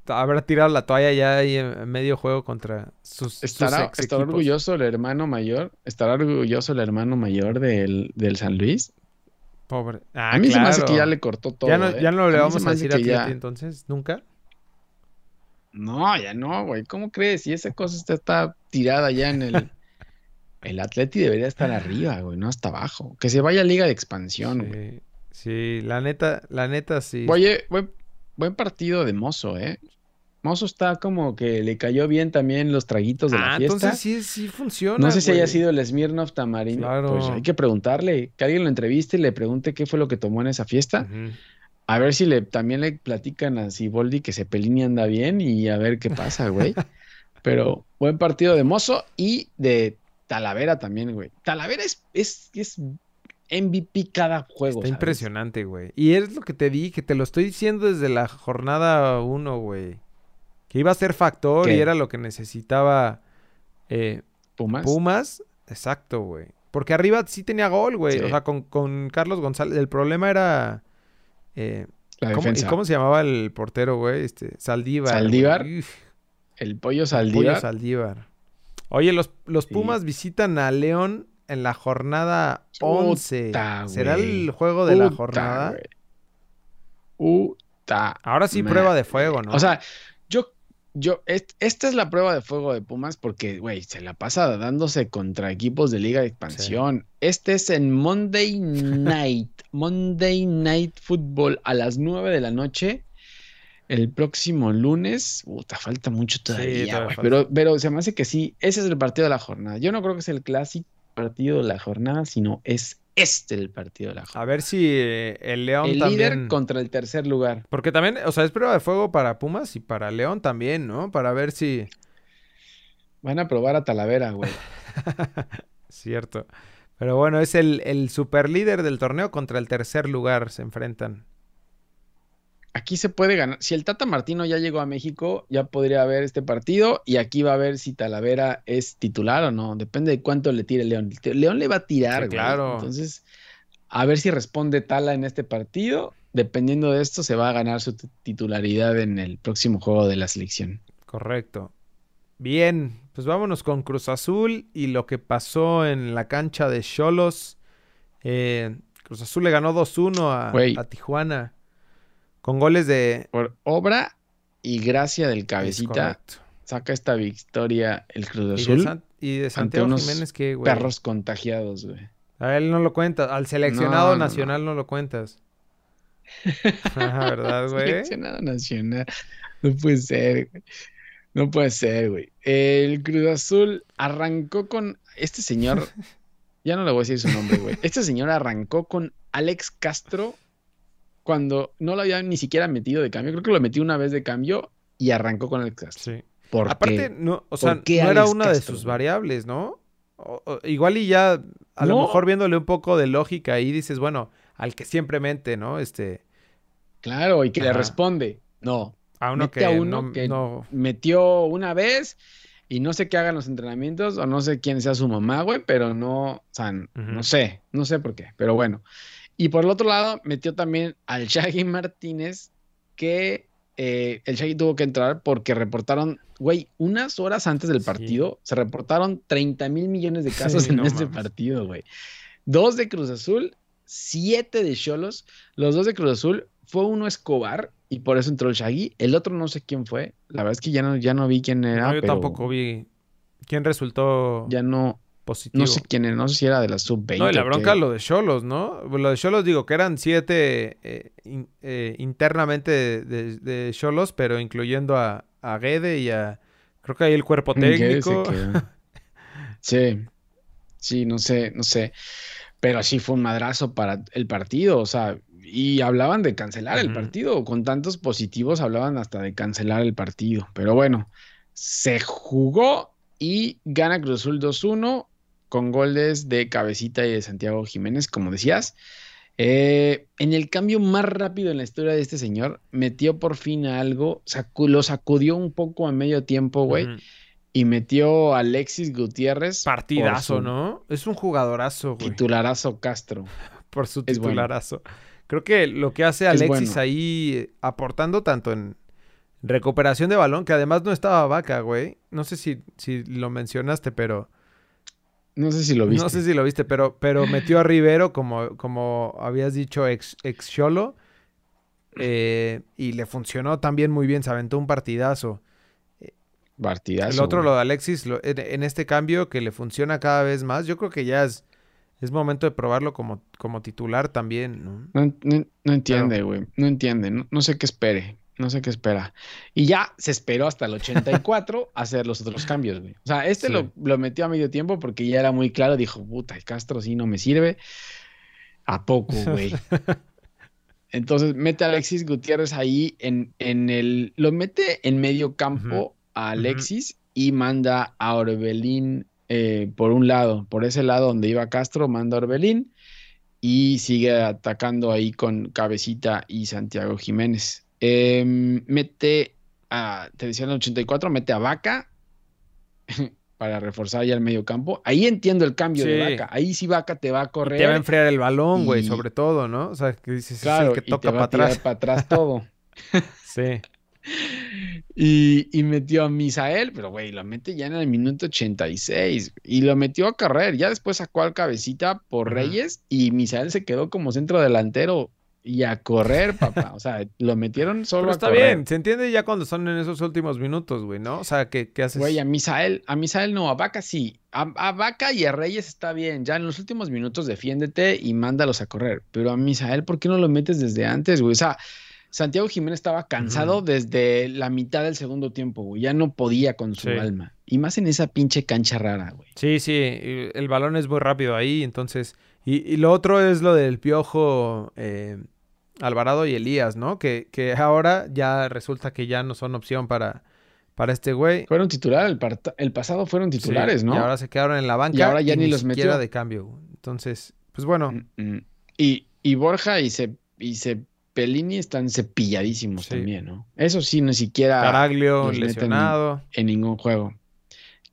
Habrá tirado la toalla ya ahí en medio juego contra sus, sus ¿Estará, ex estará orgulloso el hermano mayor? ¿Estará orgulloso el hermano mayor del, del San Luis? Pobre. Ah, a mí se me hace que claro. ya le cortó todo. ya no, ¿eh? ya no le mí vamos a decir a ya- entonces, ¿nunca? No, ya no, güey. ¿Cómo crees? Si esa cosa está, está tirada ya en el. (laughs) El Atleti debería estar arriba, güey, no hasta abajo. Que se vaya a Liga de Expansión, güey. Sí, sí, la neta, la neta sí. Oye, buen, buen partido de Mozo, ¿eh? Mozo está como que le cayó bien también los traguitos de la Ah, fiesta. entonces sí, sí funciona. no sé si haya sido el Smirnoff Tamarindo. Claro. Pues hay que preguntarle, que alguien lo entreviste y le pregunte qué fue lo que tomó en esa fiesta. A ver si le también le platican a Siboldi que Cepelini anda bien y a ver qué pasa, güey. (laughs) Pero buen partido de Mozo y de Talavera también, güey. Talavera es, es, es MVP cada juego. Está ¿sabes? impresionante, güey. Y es lo que te dije, te lo estoy diciendo desde la jornada 1, güey. Que iba a ser factor y era lo que necesitaba eh, Pumas. Pumas. Exacto, güey. Porque arriba sí tenía gol, güey. Sí. O sea, con, con Carlos González. El problema era. Eh, La ¿cómo, ¿y cómo se llamaba el portero, güey? Este, Saldívar. Saldívar. El pollo Pollo Saldívar. Saldívar. Oye, los, los Sí. Pumas visitan a León en la jornada 11. Puta, ¿Será el juego de la jornada? Puta. Ahora sí, prueba de fuego, ¿no? O sea, yo, yo, est- esta es la prueba de fuego de Pumas porque, güey, se la pasa dándose contra equipos de Liga de Expansión. Este es en Monday Night, (laughs) Monday Night Football a las 9 de la noche. El próximo lunes, puta, falta mucho todavía, falta. pero, pero se me hace que sí, ese es el partido de la jornada. Yo no creo que es el clásico partido de la jornada, sino es este el partido de la jornada. a ver si eh, el León El también. líder contra el tercer lugar. Porque también, o sea, es prueba de fuego para Pumas y para León también, ¿no? Para ver si. Van a probar a Talavera, güey. (laughs) Cierto. Pero bueno, es el, el super líder del torneo contra el tercer lugar. Se enfrentan. Aquí se puede ganar. Si el Tata Martino ya llegó a México, ya podría haber este partido y aquí va a ver si Talavera es titular o no. Depende de cuánto le tire León. León le va a tirar, Sí, güey. claro. Entonces, a ver si responde Tala en este partido. Dependiendo de esto, se va a ganar su titularidad en el próximo juego de la selección. Correcto. Bien, pues vámonos con Cruz Azul y lo que pasó en la cancha de Cholos. Eh, Cruz Azul le ganó 2-1 a, Güey. a Tijuana. Con goles de. Por obra y gracia del es cabecita, correcto. saca esta victoria el Cruz Y de, Azul. San- y de Santiago unos Jiménez, que güey? Perros contagiados, güey. A él no lo cuentas. Al seleccionado No, no, nacional no. lo cuentas. (laughs) ¿verdad, güey? Seleccionado nacional. No puede ser, güey. No puede ser, güey. El Cruz Azul arrancó con este señor. (laughs) Ya no le voy a decir su nombre, güey. Este señor arrancó con Alex Castro cuando no lo había ni siquiera metido de cambio. Creo que lo metió una vez de cambio y arrancó con Alex Castro. Sí. ¿Por Aparte, qué? no, o sea, ¿Por qué no era una de sus variables, ¿no? O- o- igual y ya, a lo mejor viéndole un poco de lógica ahí, dices, bueno, al que siempre mente, ¿no? Este, Claro, y que le responde. No, a uno Mete que, a uno no, que- no- metió una vez y no sé qué hagan los entrenamientos o no sé quién sea su mamá, güey, pero no, o sea, no sé, no sé por qué, pero bueno. Y por el otro lado, metió también al (laughs) Shaggy Martínez, que eh, el Shaggy tuvo que entrar porque reportaron, güey, unas horas antes del Sí. partido, se reportaron 30 mil millones de casos Sí, en no este mames. partido, güey. Dos de Cruz Azul, siete de Cholos, los dos de Cruz Azul, fue uno Escobar y por eso entró el Shaggy, el otro no sé quién fue, la verdad es que ya no, ya no vi quién era, no, yo pero tampoco vi quién resultó ya no, positivo. no sé quién era, no sé si era de la sub-20. No, y la bronca lo de Cholos, ¿no? Lo de Cholos digo que eran siete eh, in- eh, internamente de- Cholos, pero incluyendo a, a Guede y a, creo que ahí el cuerpo técnico. (laughs) Sí, sí, no sé, no sé. Pero sí fue un madrazo para el partido, o sea, y hablaban de cancelar el partido, con tantos positivos hablaban hasta de cancelar el partido. Pero bueno, se jugó y gana Cruz Azul 2-1 con goles de Cabecita y de Santiago Jiménez, como decías. Eh, en el cambio más rápido en la historia de este señor, metió por fin a algo, sacu- lo sacudió un poco a medio tiempo, güey, y metió a Alexis Gutiérrez. Partidazo, ¿no? Es un jugadorazo, güey. Titularazo Castro. (laughs) Por su bueno. titularazo. Creo que lo que hace Alexis bueno. ahí aportando tanto en recuperación de balón, que además no estaba vaca, güey. No sé si, si lo mencionaste, pero No sé si lo viste. no sé si lo viste, pero, pero metió a Rivero como, como habías dicho ex, ex Cholo. eh, y le funcionó también muy bien, se aventó un partidazo. Partidazo. El otro, güey. lo de Alexis, lo- en, en este cambio que le funciona cada vez más, yo creo que ya es, es momento de probarlo como, como titular también, ¿no? No, no- no entiende, güey. No entiende. No, no sé qué espere. No sé qué espera. Y ya se esperó hasta el 84 (laughs) a hacer los otros cambios, güey. O sea, este lo, lo, metió a medio tiempo porque ya era muy claro. Dijo, puta, el Castro sí no me sirve. ¿A poco, güey? (laughs) Entonces mete a Alexis Gutiérrez ahí en, en el. Lo mete en medio campo a Alexis y manda a Orbelín eh, por un lado, por ese lado donde iba Castro, manda a Orbelín y sigue atacando ahí con Cabecita y Santiago Jiménez. Em, mete a, te decía en el 84, mete a Vaca (laughs) para reforzar ya el medio campo. Ahí entiendo el cambio de Vaca. Ahí sí Vaca te va a correr. te va a enfriar el balón, güey, sobre todo, ¿no? O sea, que dices, claro, que toca para atrás. para atrás todo. (laughs) sí. Y, metió a Misael, pero güey, lo mete ya en el minuto 86 y lo metió a correr. Ya después sacó al cabecita por Reyes y Misael se quedó como centro delantero y a correr, papá. O sea, lo metieron solo Pero está bien, se entiende ya cuando son en esos últimos minutos, güey, ¿no? O sea, ¿qué, qué haces? Güey, a Misael, a Misael no, a Vaca sí. A, a, Vaca y a Reyes está bien. Ya en los últimos minutos defiéndete y mándalos a correr. Pero a Misael, ¿por qué no lo metes desde antes, güey? O sea, Santiago Jiménez estaba cansado desde la mitad del segundo tiempo, güey. Ya no podía con su alma. Y más en esa pinche cancha rara, güey. Sí, sí. El balón es muy rápido ahí, entonces. Y, lo otro es lo del piojo eh, Alvarado y Elías, ¿no? Que, que ahora ya resulta que ya no son opción para, para este güey. Fueron titulares, el, pasado fueron titulares, ¿no? Y ahora se quedaron en la banca. Y ahora ya ni, los metió. de cambio. Entonces, pues bueno. Mm, mm. Y, y Borja y se, y se están cepilladísimos también, ¿no? Eso sí, ni siquiera. Caraglio lesionado. En, ningún juego.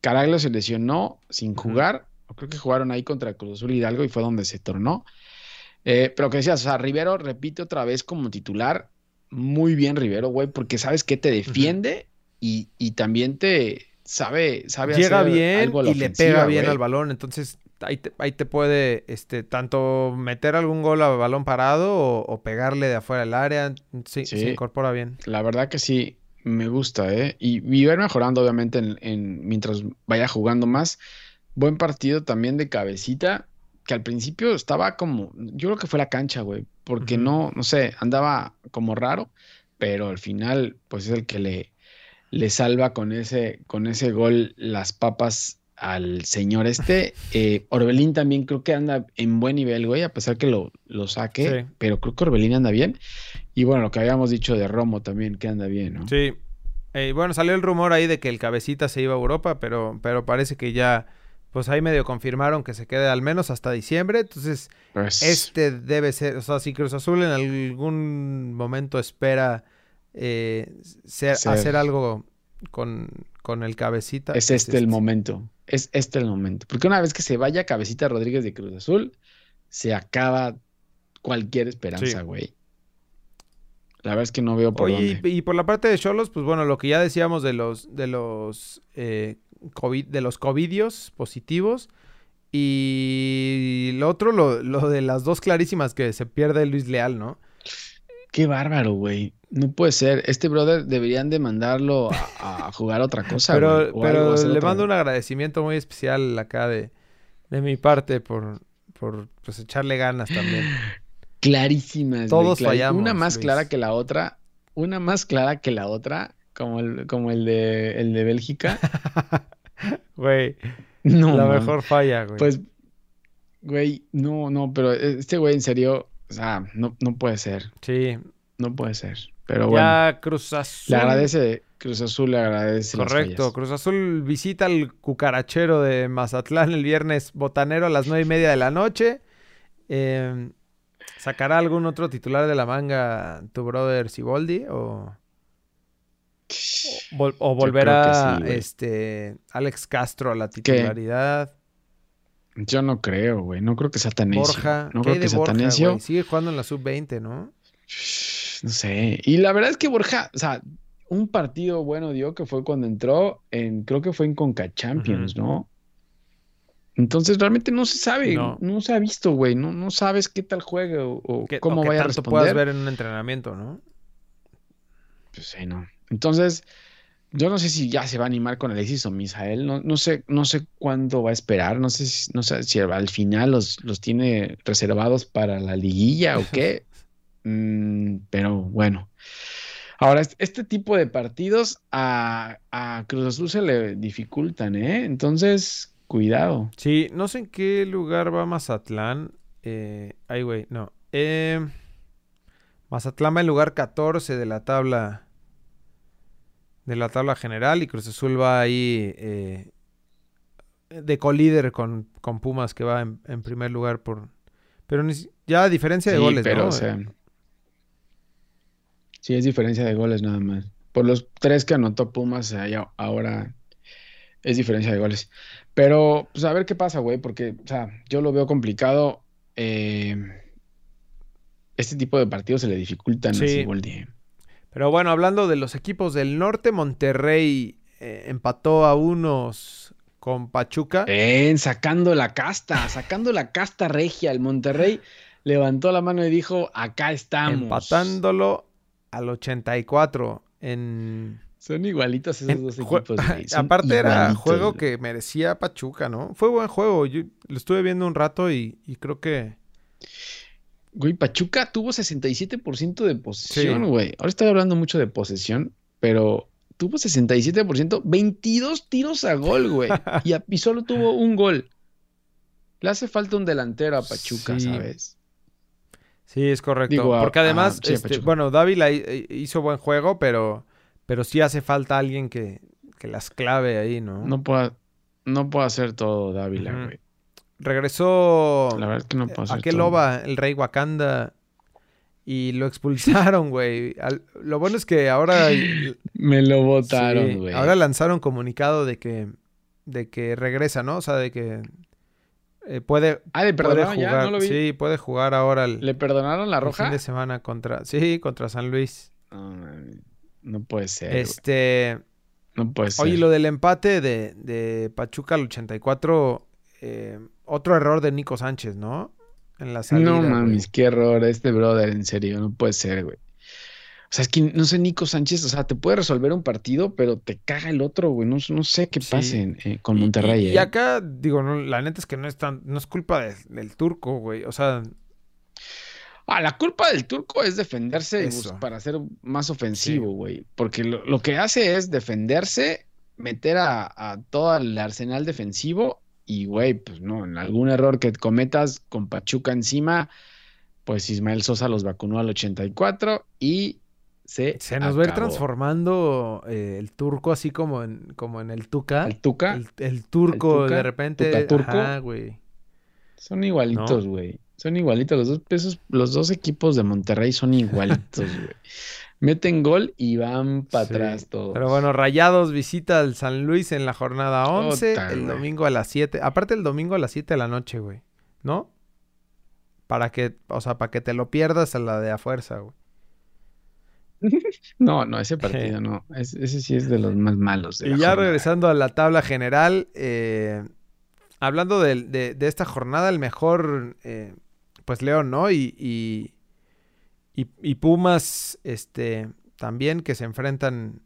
Caraglio se lesionó sin jugar. Creo que jugaron ahí contra Cruz Azul Hidalgo y fue donde se tornó. Eh, pero que decías, o sea, Rivero repite otra vez como titular. Muy bien, Rivero, güey, porque sabes que te defiende y, también te sabe, sabe Llega bien y le pega bien al balón. Entonces, ahí te, puede este, tanto meter algún gol a balón parado o, pegarle de afuera del área. Sí, se incorpora bien. La verdad que sí, me gusta, ¿eh? Y, y mejorando, obviamente, en, mientras vaya jugando más. Buen partido también de cabecita, que al principio estaba como, yo creo que fue la cancha, güey, porque no, no sé, andaba como raro, pero al final, pues es el que le, le salva con ese, con ese gol las papas al señor este. (laughs) Eh, Orbelín también creo que anda en buen nivel, güey, a pesar que lo, lo saque, pero creo que Orbelín anda bien. Y bueno, lo que habíamos dicho de Romo también, que anda bien, ¿no? Sí. Eh, bueno, salió el rumor ahí de que el cabecita se iba a Europa, pero, pero parece que ya, pues ahí medio confirmaron que se quede al menos hasta diciembre. Entonces, pues este debe ser, o sea, si Cruz Azul en algún momento espera eh, hacer algo con, con el cabecita. Es este, el momento. Es este el momento. Porque una vez que se vaya Cabecita Rodríguez de Cruz Azul, se acaba cualquier esperanza, güey. La verdad es que no veo por Oye, Y, por la parte de Cholos, pues bueno, lo que ya decíamos de los de los eh, COVID, de los covidios positivos. Y lo otro, lo, lo de las dos clarísimas que se pierde Luis Leal, ¿no? Qué bárbaro, güey. No puede ser. Este brother deberían de mandarlo a, jugar otra cosa. pero pero le mando un agradecimiento muy especial acá de, de mi parte por, por pues, echarle ganas también. Clarísimas. Todos fallamos. Una más clara que la otra. Una más clara que la otra. Como el, como el de el de Bélgica. (laughs) Güey. No. La mejor falla, güey. Pues, güey, no, no, pero este güey en serio o sea, no, no puede ser. Sí. No puede ser. Pero bueno. Ya Cruz Azul. Le agradece, Cruz Azul le agradece. Correcto. Cruz Azul visita al cucarachero de Mazatlán el viernes botanero a las nueve y media de la noche. Em, ¿Sacará algún otro titular de la manga tu brother Siboldi? ¿O, o, volverá este Alex Castro a la titularidad? Yo no creo, güey. No creo que sea tan Borja. No creo que sea tan necio. Sigue jugando en la sub-20, ¿no? No sé. Y la verdad es que Borja, o sea, un partido bueno dio que fue cuando entró en, creo que fue en Conca Champions, ¿no? Entonces realmente no se sabe, no, se ha visto, güey, no, no sabes qué tal juega o, cómo vaya a responder. puedas ver en un entrenamiento, ¿no? Pues sí, no. Entonces, yo no sé si ya se va a animar con Alexis o Misael. No, no sé, no sé cuándo va a esperar. No sé si, no sé si al final los, los tiene reservados para la liguilla o qué. (laughs) Mm, pero bueno. Ahora, este tipo de partidos a, Cruz Azul se le dificultan, ¿eh? Entonces, cuidado. Sí, no sé en qué lugar va Mazatlán. Eh, ay, güey, no. Eh, Mazatlán va en lugar 14 de la tabla de la tabla general y Cruz Azul va ahí eh, de colíder con, con Pumas que va en, primer lugar por pero ya a diferencia de goles, pero, O sea, sí, es diferencia de goles nada más. Por los tres que anotó Pumas ahora es diferencia de goles. Pero, pues a ver qué pasa, güey, porque, o sea, yo lo veo complicado. Eh, este tipo de partidos se le dificultan sí. así, Pero bueno, hablando de los equipos del norte, Monterrey eh, empató a unos con Pachuca. Ven, sacando la casta, sacando la casta regia. El Monterrey levantó la mano y dijo, acá estamos. Empatándolo al 84 en... Son igualitos esos dos equipos. (laughs) Aparte era juego que merecía Pachuca, ¿no? Fue buen juego. Yo lo estuve viendo un rato y creo que Güey, Pachuca tuvo 67% de posesión, güey. Ahora estoy hablando mucho de posesión, pero tuvo 67%, 22 tiros a gol, güey. (laughs) y, solo tuvo un gol. Le hace falta un delantero a Pachuca, ¿sabes? Sí, es correcto. Porque además, este, bueno, Dávila hizo buen juego, pero, pero sí hace falta alguien que, las clave ahí, ¿no? No puede, no puede hacer todo Dávila, güey. Regresó. La verdad es que no pasa. Aquel loba, el rey Wakanda. Y lo expulsaron, güey. Lo bueno es que ahora. (laughs) Me lo votaron, güey. ahora lanzaron comunicado de que. De que regresa, ¿no? O sea, de que. Eh, puede, ah, ¿le puede jugar. ¿No Sí, puede jugar ahora. ¿Le perdonaron la roja? fin de semana contra. Sí, contra San Luis. no puede ser. Este. No puede ser. Oye, lo del empate de, de Pachuca al 84. Eh, otro error de Nico Sánchez, ¿no? En la salida. No mames, qué error este brother, en serio, no puede ser, güey. O sea, es que no sé, Nico Sánchez, o sea, te puede resolver un partido, pero te caga el otro, güey. No, sé qué pase eh, con Monterrey. Y, y, eh. acá, digo, la neta es que no es tan, no es culpa del turco, güey. O sea. Ah, la culpa del turco es defenderse para ser más ofensivo, güey. Porque lo, que hace es defenderse, meter a, a todo el arsenal defensivo y, güey, pues no, en algún error que cometas con Pachuca encima, pues Ismael Sosa los vacunó al 84 y se. Se nos va a ir transformando eh, el turco así como en, como en el Tuca. ¿El Tuca? El, turco de repente. turco. güey. Son igualitos, güey. Son igualitos. Los dos pesos, los dos equipos de Monterrey son igualitos, (laughs) güey meten gol y van para atrás todos. Pero bueno, Rayados visita al San Luis en la jornada 11, el domingo a las 7. Aparte el domingo a las 7 de la noche, güey. ¿No? Para que, o sea, para que te lo pierdas a la de a fuerza, güey. (laughs) No, no, ese partido (laughs) no. ese sí es de los más malos. y ya regresando a la tabla general, eh, hablando de, esta jornada, el mejor, eh, pues León, ¿no? y, y, Pumas, este, también que se enfrentan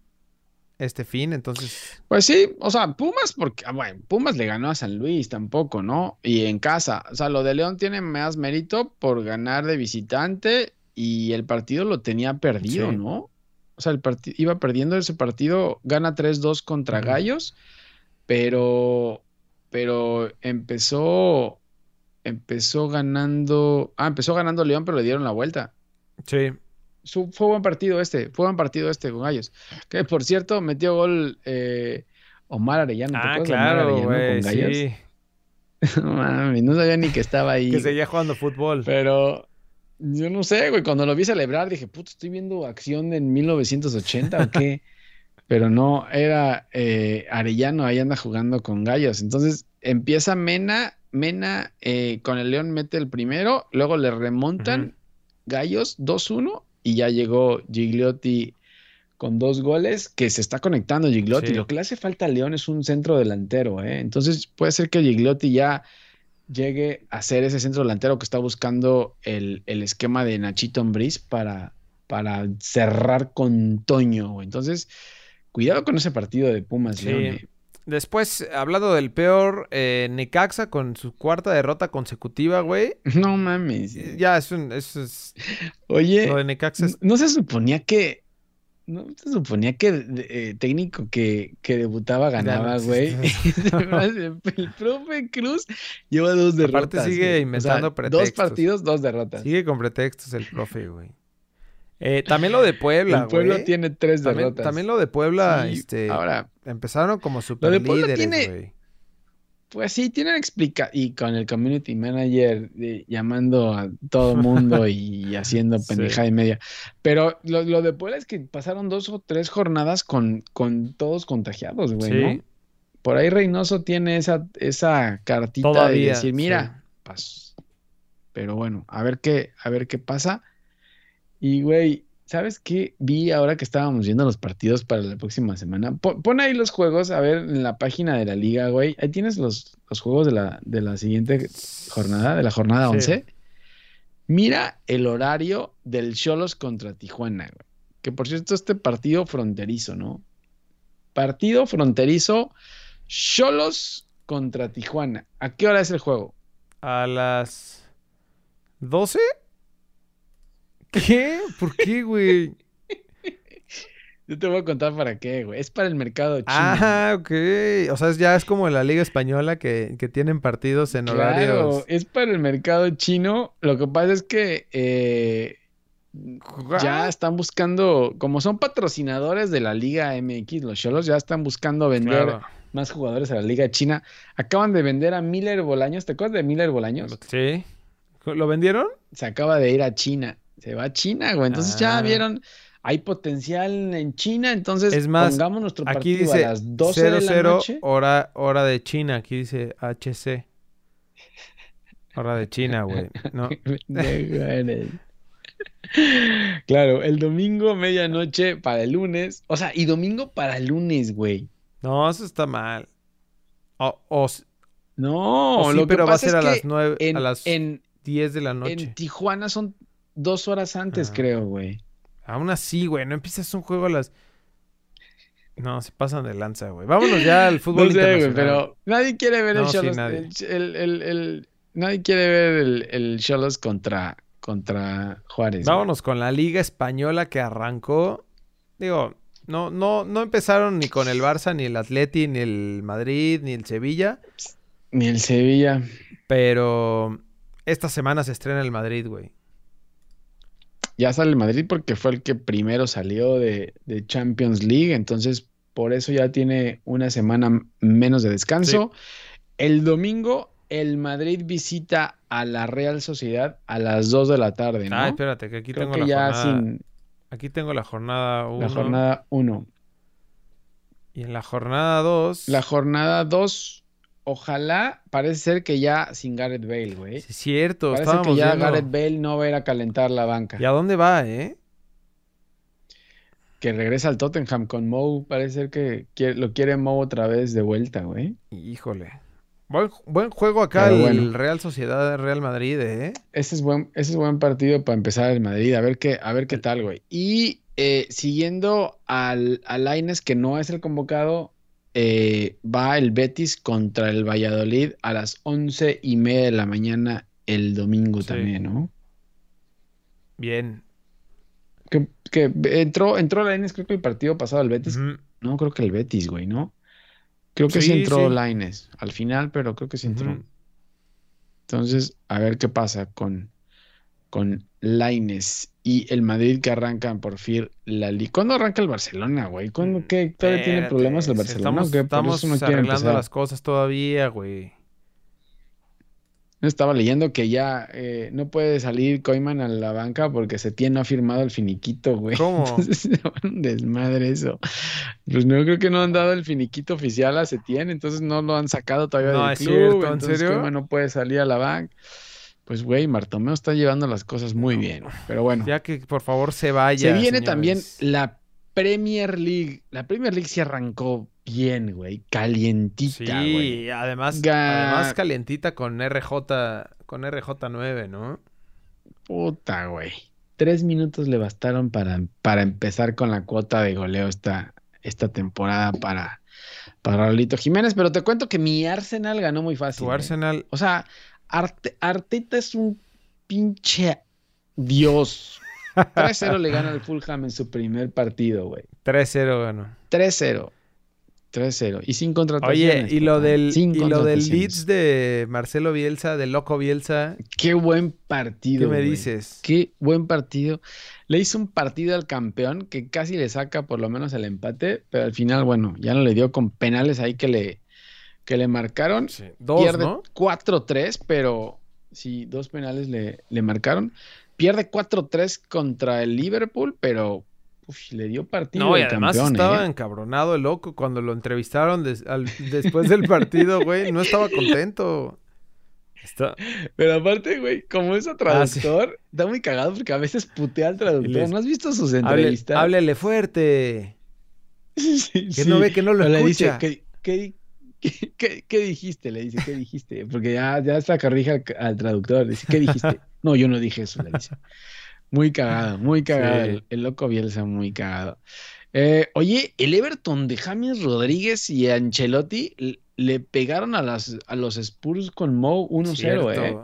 este fin, entonces. Pues sí, o sea, Pumas, porque, ah, bueno, Pumas le ganó a San Luis tampoco, ¿no? Y en casa, o sea, lo de León tiene más mérito por ganar de visitante y el partido lo tenía perdido, ¿no? O sea, el partido iba perdiendo ese partido, gana 3-2 contra Gallos, pero, pero empezó, empezó ganando, ah, empezó ganando León, pero le dieron la vuelta. Sí. fue buen partido este, fue buen partido este con Gallos. Que por cierto, metió gol eh, Omar Arellano. Ah, claro, güey, sí. (laughs) no sabía ni que estaba ahí. que seguía jugando fútbol. Pero yo no sé, güey, cuando lo vi celebrar dije, puto, estoy viendo acción en 1980 o qué. (laughs) Pero no, era eh, Arellano, ahí anda jugando con Gallos. Entonces empieza Mena, Mena eh, con el León mete el primero, luego le remontan Gallos 2-1 y ya llegó Gigliotti con dos goles que se está conectando Gigliotti. Lo que le hace falta a León es un centro delantero, ¿eh? Entonces puede ser que Gigliotti ya llegue a ser ese centro delantero que está buscando el, esquema de Nachito Ambriz para, para cerrar con Toño. Entonces, cuidado con ese partido de Pumas León. ¿eh? Después, hablando del peor, eh, Necaxa con su cuarta derrota consecutiva, güey. No mames. Ya, eso, eso es. Oye, ¿no se suponía que. no se suponía que eh, técnico que, que debutaba ganaba, güey. (laughs) (laughs) el profe Cruz lleva dos derrotas. Aparte sigue güey. O sea, inventando Dos pretextos. partidos, dos derrotas. Sigue con pretextos el profe, güey. Eh, también lo de Puebla, el pueblo güey. tiene tres También, derrotas. también lo de Puebla, Sí, este, Ahora, empezaron como de super Puebla líderes, tiene- güey. pues sí, tienen explica y con el community manager de- llamando a todo mundo (laughs) y haciendo Sí. pendejada y media. Pero lo, lo de Puebla es que pasaron dos o tres jornadas con, con todos contagiados, güey, Sí. ¿no? Por ahí Reynoso tiene esa, esa cartita de decir, sí. mira, pas- pero bueno, a ver qué, a ver qué pasa. Y güey, ¿sabes qué? Vi ahora que estábamos viendo los partidos para la próxima semana. Po- Pon ahí los juegos, a ver, en la página de la liga, güey. Ahí tienes los, los juegos de la, de la siguiente jornada, de la jornada Sí. 11. Mira el horario del Cholos contra Tijuana, güey. Que por cierto, este partido fronterizo, ¿no? Partido fronterizo, Cholos contra Tijuana. ¿A qué hora es el juego? A las 12? ¿Qué? ¿Por qué, güey? Yo te voy a contar para qué, güey. Es para el mercado chino. Ah, ok. O sea, ya es como la Liga Española que, que tienen partidos en Claro, horarios. es para el mercado chino. Lo que pasa es que eh, ya están buscando, como son patrocinadores de la Liga MX, los Cholos ya están buscando vender Claro. más jugadores a la Liga China. Acaban de vender a Miller Bolaños. ¿Te acuerdas de Miller Bolaños? Sí. ¿Lo vendieron? Se acaba de ir a China. Se va a China, güey. Entonces ya Ah. vieron, hay potencial en China. Entonces Es más, pongamos nuestro Aquí partido dice a las 12 de la 00 noche. hora, hora de China. Aquí dice HC. Hora de China, güey. No. (laughs) Claro, el domingo medianoche para el lunes. O sea, y domingo para el lunes, güey. No, eso está mal. O, o No, o sí, lo que pero va a pasa ser a las que 9, en, a las en, 10 de la en noche. Tijuana son dos horas antes, Ah. creo, güey. Aún así, güey, no empiezas un juego a las... No, se pasan de lanza, güey. Vámonos ya al (laughs) fútbol No sé, pero nadie quiere ver el No, Cholos. nadie. el, el- el- nadie quiere ver el, Cholos contra, contra Juárez. Vámonos con la Liga Española que arrancó. Digo, no, no, no empezaron ni con el Barça, ni el Atleti, ni el Madrid, ni el Sevilla. Ni el Sevilla. Pero esta semana se estrena el Madrid, güey. Ya sale el Madrid porque fue el que primero salió de, de Champions League, entonces por eso ya tiene una semana menos de descanso. El domingo el Madrid visita a la Real Sociedad a las 2 de la tarde, ¿no? Ay, espérate, que aquí Creo tengo que la ya jornada. sin Aquí tengo la jornada 1. la jornada 1. Y en la jornada 2. La jornada 2, ojalá, parece ser que ya sin Gareth Bale, güey. Sí, es cierto, Parece estábamos que ya viendo. Gareth Bale no va a ir a calentar la banca. ¿Y a dónde va, eh? Que regresa al Tottenham con Moe. Parece ser que quiere- lo quiere Moe otra vez de vuelta, güey. Híjole. Buen, buen juego acá Pero el bueno. Real Sociedad Real Madrid, ¿eh? Ese es buen, ese es buen partido para empezar el Madrid. A ver qué, a ver qué tal, güey. Y eh, siguiendo al, al Lainez, que no es el convocado, eh, va el Betis contra el Valladolid a las once y media de la mañana el domingo Sí. también, ¿no? Bien. Que, que entró, entró Lainez, creo que el partido pasado el Betis. No, creo que el Betis, güey, ¿no? Creo que sí, Sí, entró sí. Lainez al final, pero creo que sí entró. Entonces, a ver qué pasa con, con Lainez y el Madrid que arrancan por fin la liga. ¿Cuándo arranca el Barcelona, güey? ¿Cuándo qué? ¿Todavía tiene Mm, problemas el Barcelona? Estamos, estamos eso no arreglando las cosas todavía, güey. Estaba leyendo que ya eh, no puede salir Koeman a la banca porque Setién no ha firmado el finiquito, güey. ¿Cómo? (laughs) Entonces, (laughs) se un desmadre eso. Pues no creo que no han dado el finiquito oficial a Setién, entonces no lo han sacado todavía No, del club. cierto, ¿en entonces serio? Koeman no puede salir a la banca. Pues, güey, Martomeo está llevando las cosas muy bien. Pero bueno, Ya que por favor se vaya. se viene señores. también la Premier League. La Premier League se arrancó bien, güey. Calientita, Sí, güey. además, Ga- además calientita con RJ, con RJ9, ¿no? Puta, güey. Tres minutos le bastaron para, para empezar con la cuota de goleo esta, esta temporada para, para Raulito Jiménez. Pero te cuento que mi Arsenal ganó muy fácil. Tu ¿eh? Arsenal, O sea, Arte- Arteta es un pinche dios 3-0 le gana al Fulham en su primer partido, güey. 3-0 ganó. 3-0. 3-0. Y sin contrataciones. Oye, y lo del, Sin y lo del. Leeds de Marcelo Bielsa, del loco Bielsa, Qué buen partido. ¿qué me güey. dices? Qué buen partido. Le hizo un partido al campeón que casi le saca por lo menos el empate, pero al final, bueno, ya no le dio con penales ahí que le, que le marcaron. Sí, Dos, Pierde ¿no? 4-3, pero sí, dos penales le, le marcaron. Pierde 4-3 contra el Liverpool, pero uf, le dio partido No, y además campeón, estaba ¿eh? encabronado el loco cuando lo entrevistaron des- al- después del partido, (laughs) güey. No estaba contento. Está- Pero aparte, güey, como es Ah, traductor, está muy cagado porque a veces putea al traductor. les- ¿No has visto sus entrevistas? háblele fuerte. (laughs) Sí, Que no ve que no lo O le dice, escucha. ¿qué, qué, qué- (laughs) qué- qué dijiste? Le dice, ¿qué dijiste? Porque ya, ya está corrige al, al traductor. Dice, ¿qué dijiste? (laughs) No, yo no dije eso, le dice. Muy cagado, muy cagado. Sí. El, el loco Bielsa, muy cagado. Eh, oye, el Everton de James Rodríguez y Ancelotti le pegaron a, las, a los Spurs con Mo 1-0, Cierto. eh.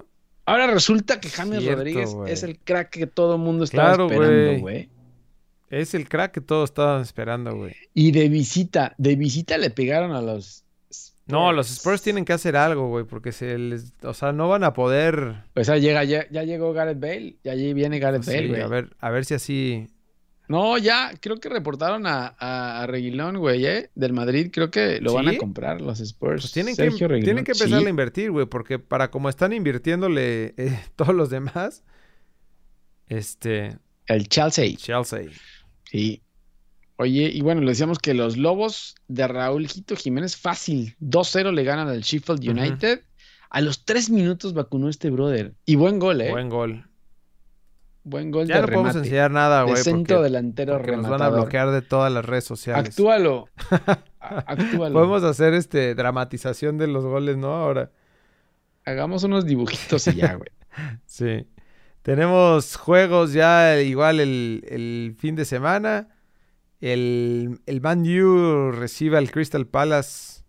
Ahora resulta que James Cierto, Rodríguez es el crack que todo el mundo estaba Claro, esperando, güey. Es el crack que todos estaban esperando, güey. Y de visita, de visita le pegaron a los No, los Spurs tienen que hacer algo, güey, porque se les, o sea, no van a poder. Pues ya llega, ya, ya llegó Gareth Bale, ya allí viene Gareth Sí, Bale, güey. a ver, a ver si así. No, ya, creo que reportaron a, a, a Reguilón, güey, ¿eh? Del Madrid, creo que lo van a comprar los Spurs. Pues tienen que, Sergio Reguilón, tienen que empezar sí. a invertir, güey, porque para como están invirtiéndole eh, (laughs) todos los demás, este, El Chelsea, Chelsea. sí. Oye, y bueno, le decíamos que los Lobos de Raúl Jito Jiménez, fácil, 2-0 le ganan al Sheffield. United. A los tres minutos vacunó este brother. Y buen gol, ¿eh? Buen gol. Buen gol Ya de no podemos enseñar nada, de güey, centro porque, delantero porque nos van a rematador. bloquear de todas las redes sociales. Actúalo. (laughs) Actúalo. Podemos hacer este dramatización de los goles, ¿no? Ahora. Hagamos unos dibujitos y ya, güey. (laughs) Sí. Tenemos juegos ya igual el, el fin de semana. El, el Man U recibe al Crystal Palace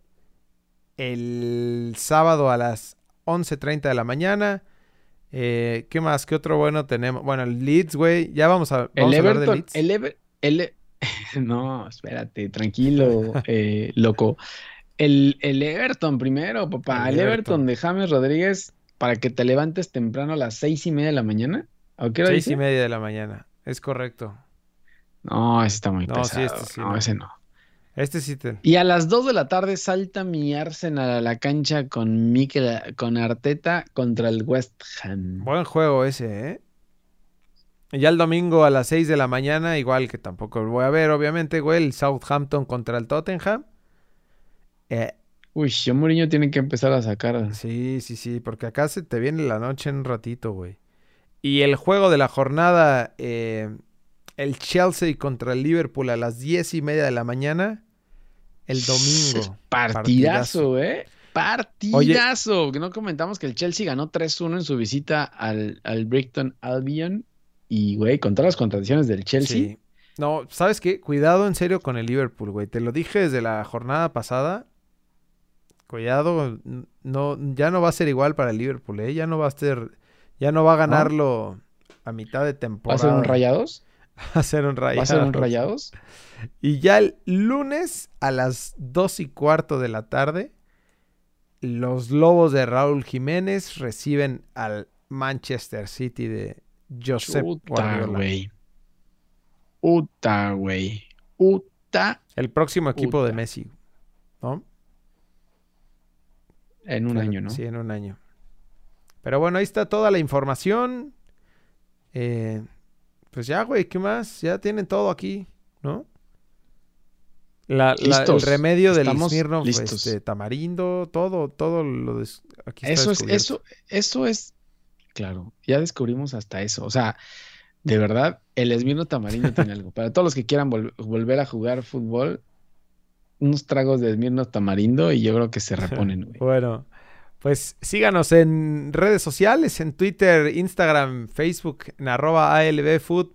el sábado a las 11.30 de la mañana. Eh, ¿Qué más? ¿Qué otro bueno tenemos? Bueno, el Leeds, güey. Ya vamos a, El vamos hablar del Everton, Leeds. el Ever- el E- (laughs) No, espérate, tranquilo, (laughs) eh, loco. El, el Everton primero, papá. El El, Everton. Everton de James Rodríguez para que te levantes temprano a las seis y media de la mañana. ¿A qué hora Seis dice? y media de la mañana. Es correcto. No, ese está muy No, sí, este sí, no, no. ese no. Este sí te... Y a las 2 de la tarde salta mi Arsenal a la cancha con Mikel, con Arteta contra el West Ham. Buen juego ese, ¿eh? Y Ya el domingo a las 6 de la mañana, igual que tampoco lo voy a ver, obviamente, güey, el Southampton contra el Tottenham. Eh, Uy, yo Mourinho tiene que empezar a sacar. sí, sí, sí, porque acá se te viene la noche en un ratito, güey. Y el juego de la jornada, eh, el Chelsea contra el Liverpool a las 10 y media de la mañana, el domingo. Partidazo, ¿eh? Partidazo. Que no comentamos que el Chelsea ganó 3-1 en su visita al, al Brighton Albion. Y, güey, con todas las contradicciones del Chelsea. Sí. No, ¿sabes qué? Cuidado en serio con el Liverpool, güey. Te lo dije desde la jornada pasada. Cuidado, no, ya no va a ser igual para el Liverpool, ¿eh? Ya no va a ser, ya no va a ganarlo a mitad de ¿Va a temporada. ser un rayados? Va a ser un ¿Va a ser un Rayados. rayados? Y ya el lunes a las dos y cuarto de la tarde, los Lobos de Raúl Jiménez reciben al Manchester City de Josep Uta, Guardiola. güey. Uta, güey. Uta El próximo equipo de Puta. Messi, ¿no? en un Pero- año, ¿no? Sí, en un año. Pero bueno, ahí está toda la información. Eh, pues ya, güey, ¿qué más? Ya tienen todo aquí, ¿no? La, la- el remedio del Smirnoff, este, tamarindo, todo, todo lo des- aquí está Eso es, eso, eso es, claro, ya descubrimos hasta eso. O sea, de verdad, el Esmirno Tamarindo tiene algo. (laughs) Para todos los que quieran vol- volver a jugar fútbol, unos tragos de Esmirno Tamarindo y yo creo que se reponen, güey. (laughs) Bueno, pues síganos en redes sociales, en Twitter, Instagram, Facebook, en arroba ALBfood.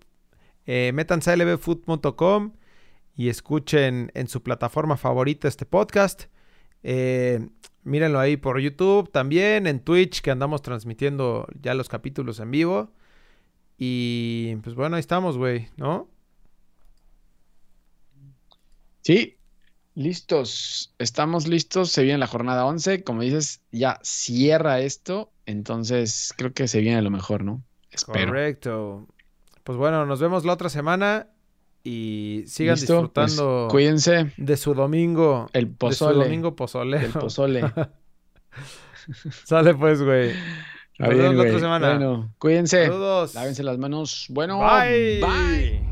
Eh, a albfood.com y escuchen en su plataforma favorita este podcast. Eh, mírenlo ahí por YouTube también, en Twitch, que andamos transmitiendo ya los capítulos en vivo. Y pues bueno, ahí estamos, güey, ¿no? Sí, listos. Estamos listos. Se viene la jornada 11. Como dices, ya cierra esto. Entonces creo que se viene lo mejor, ¿no? Espero. Correcto. Pues bueno, nos vemos la otra semana y sigan pues, disfrutando. cuídense. De su domingo. El pozole. De su domingo pozole. El pozole. (laughs) Sale pues, güey. Nos vemos la otra semana. Bueno, cuídense. Saludos. Lávense las manos. Bueno, bye. bye.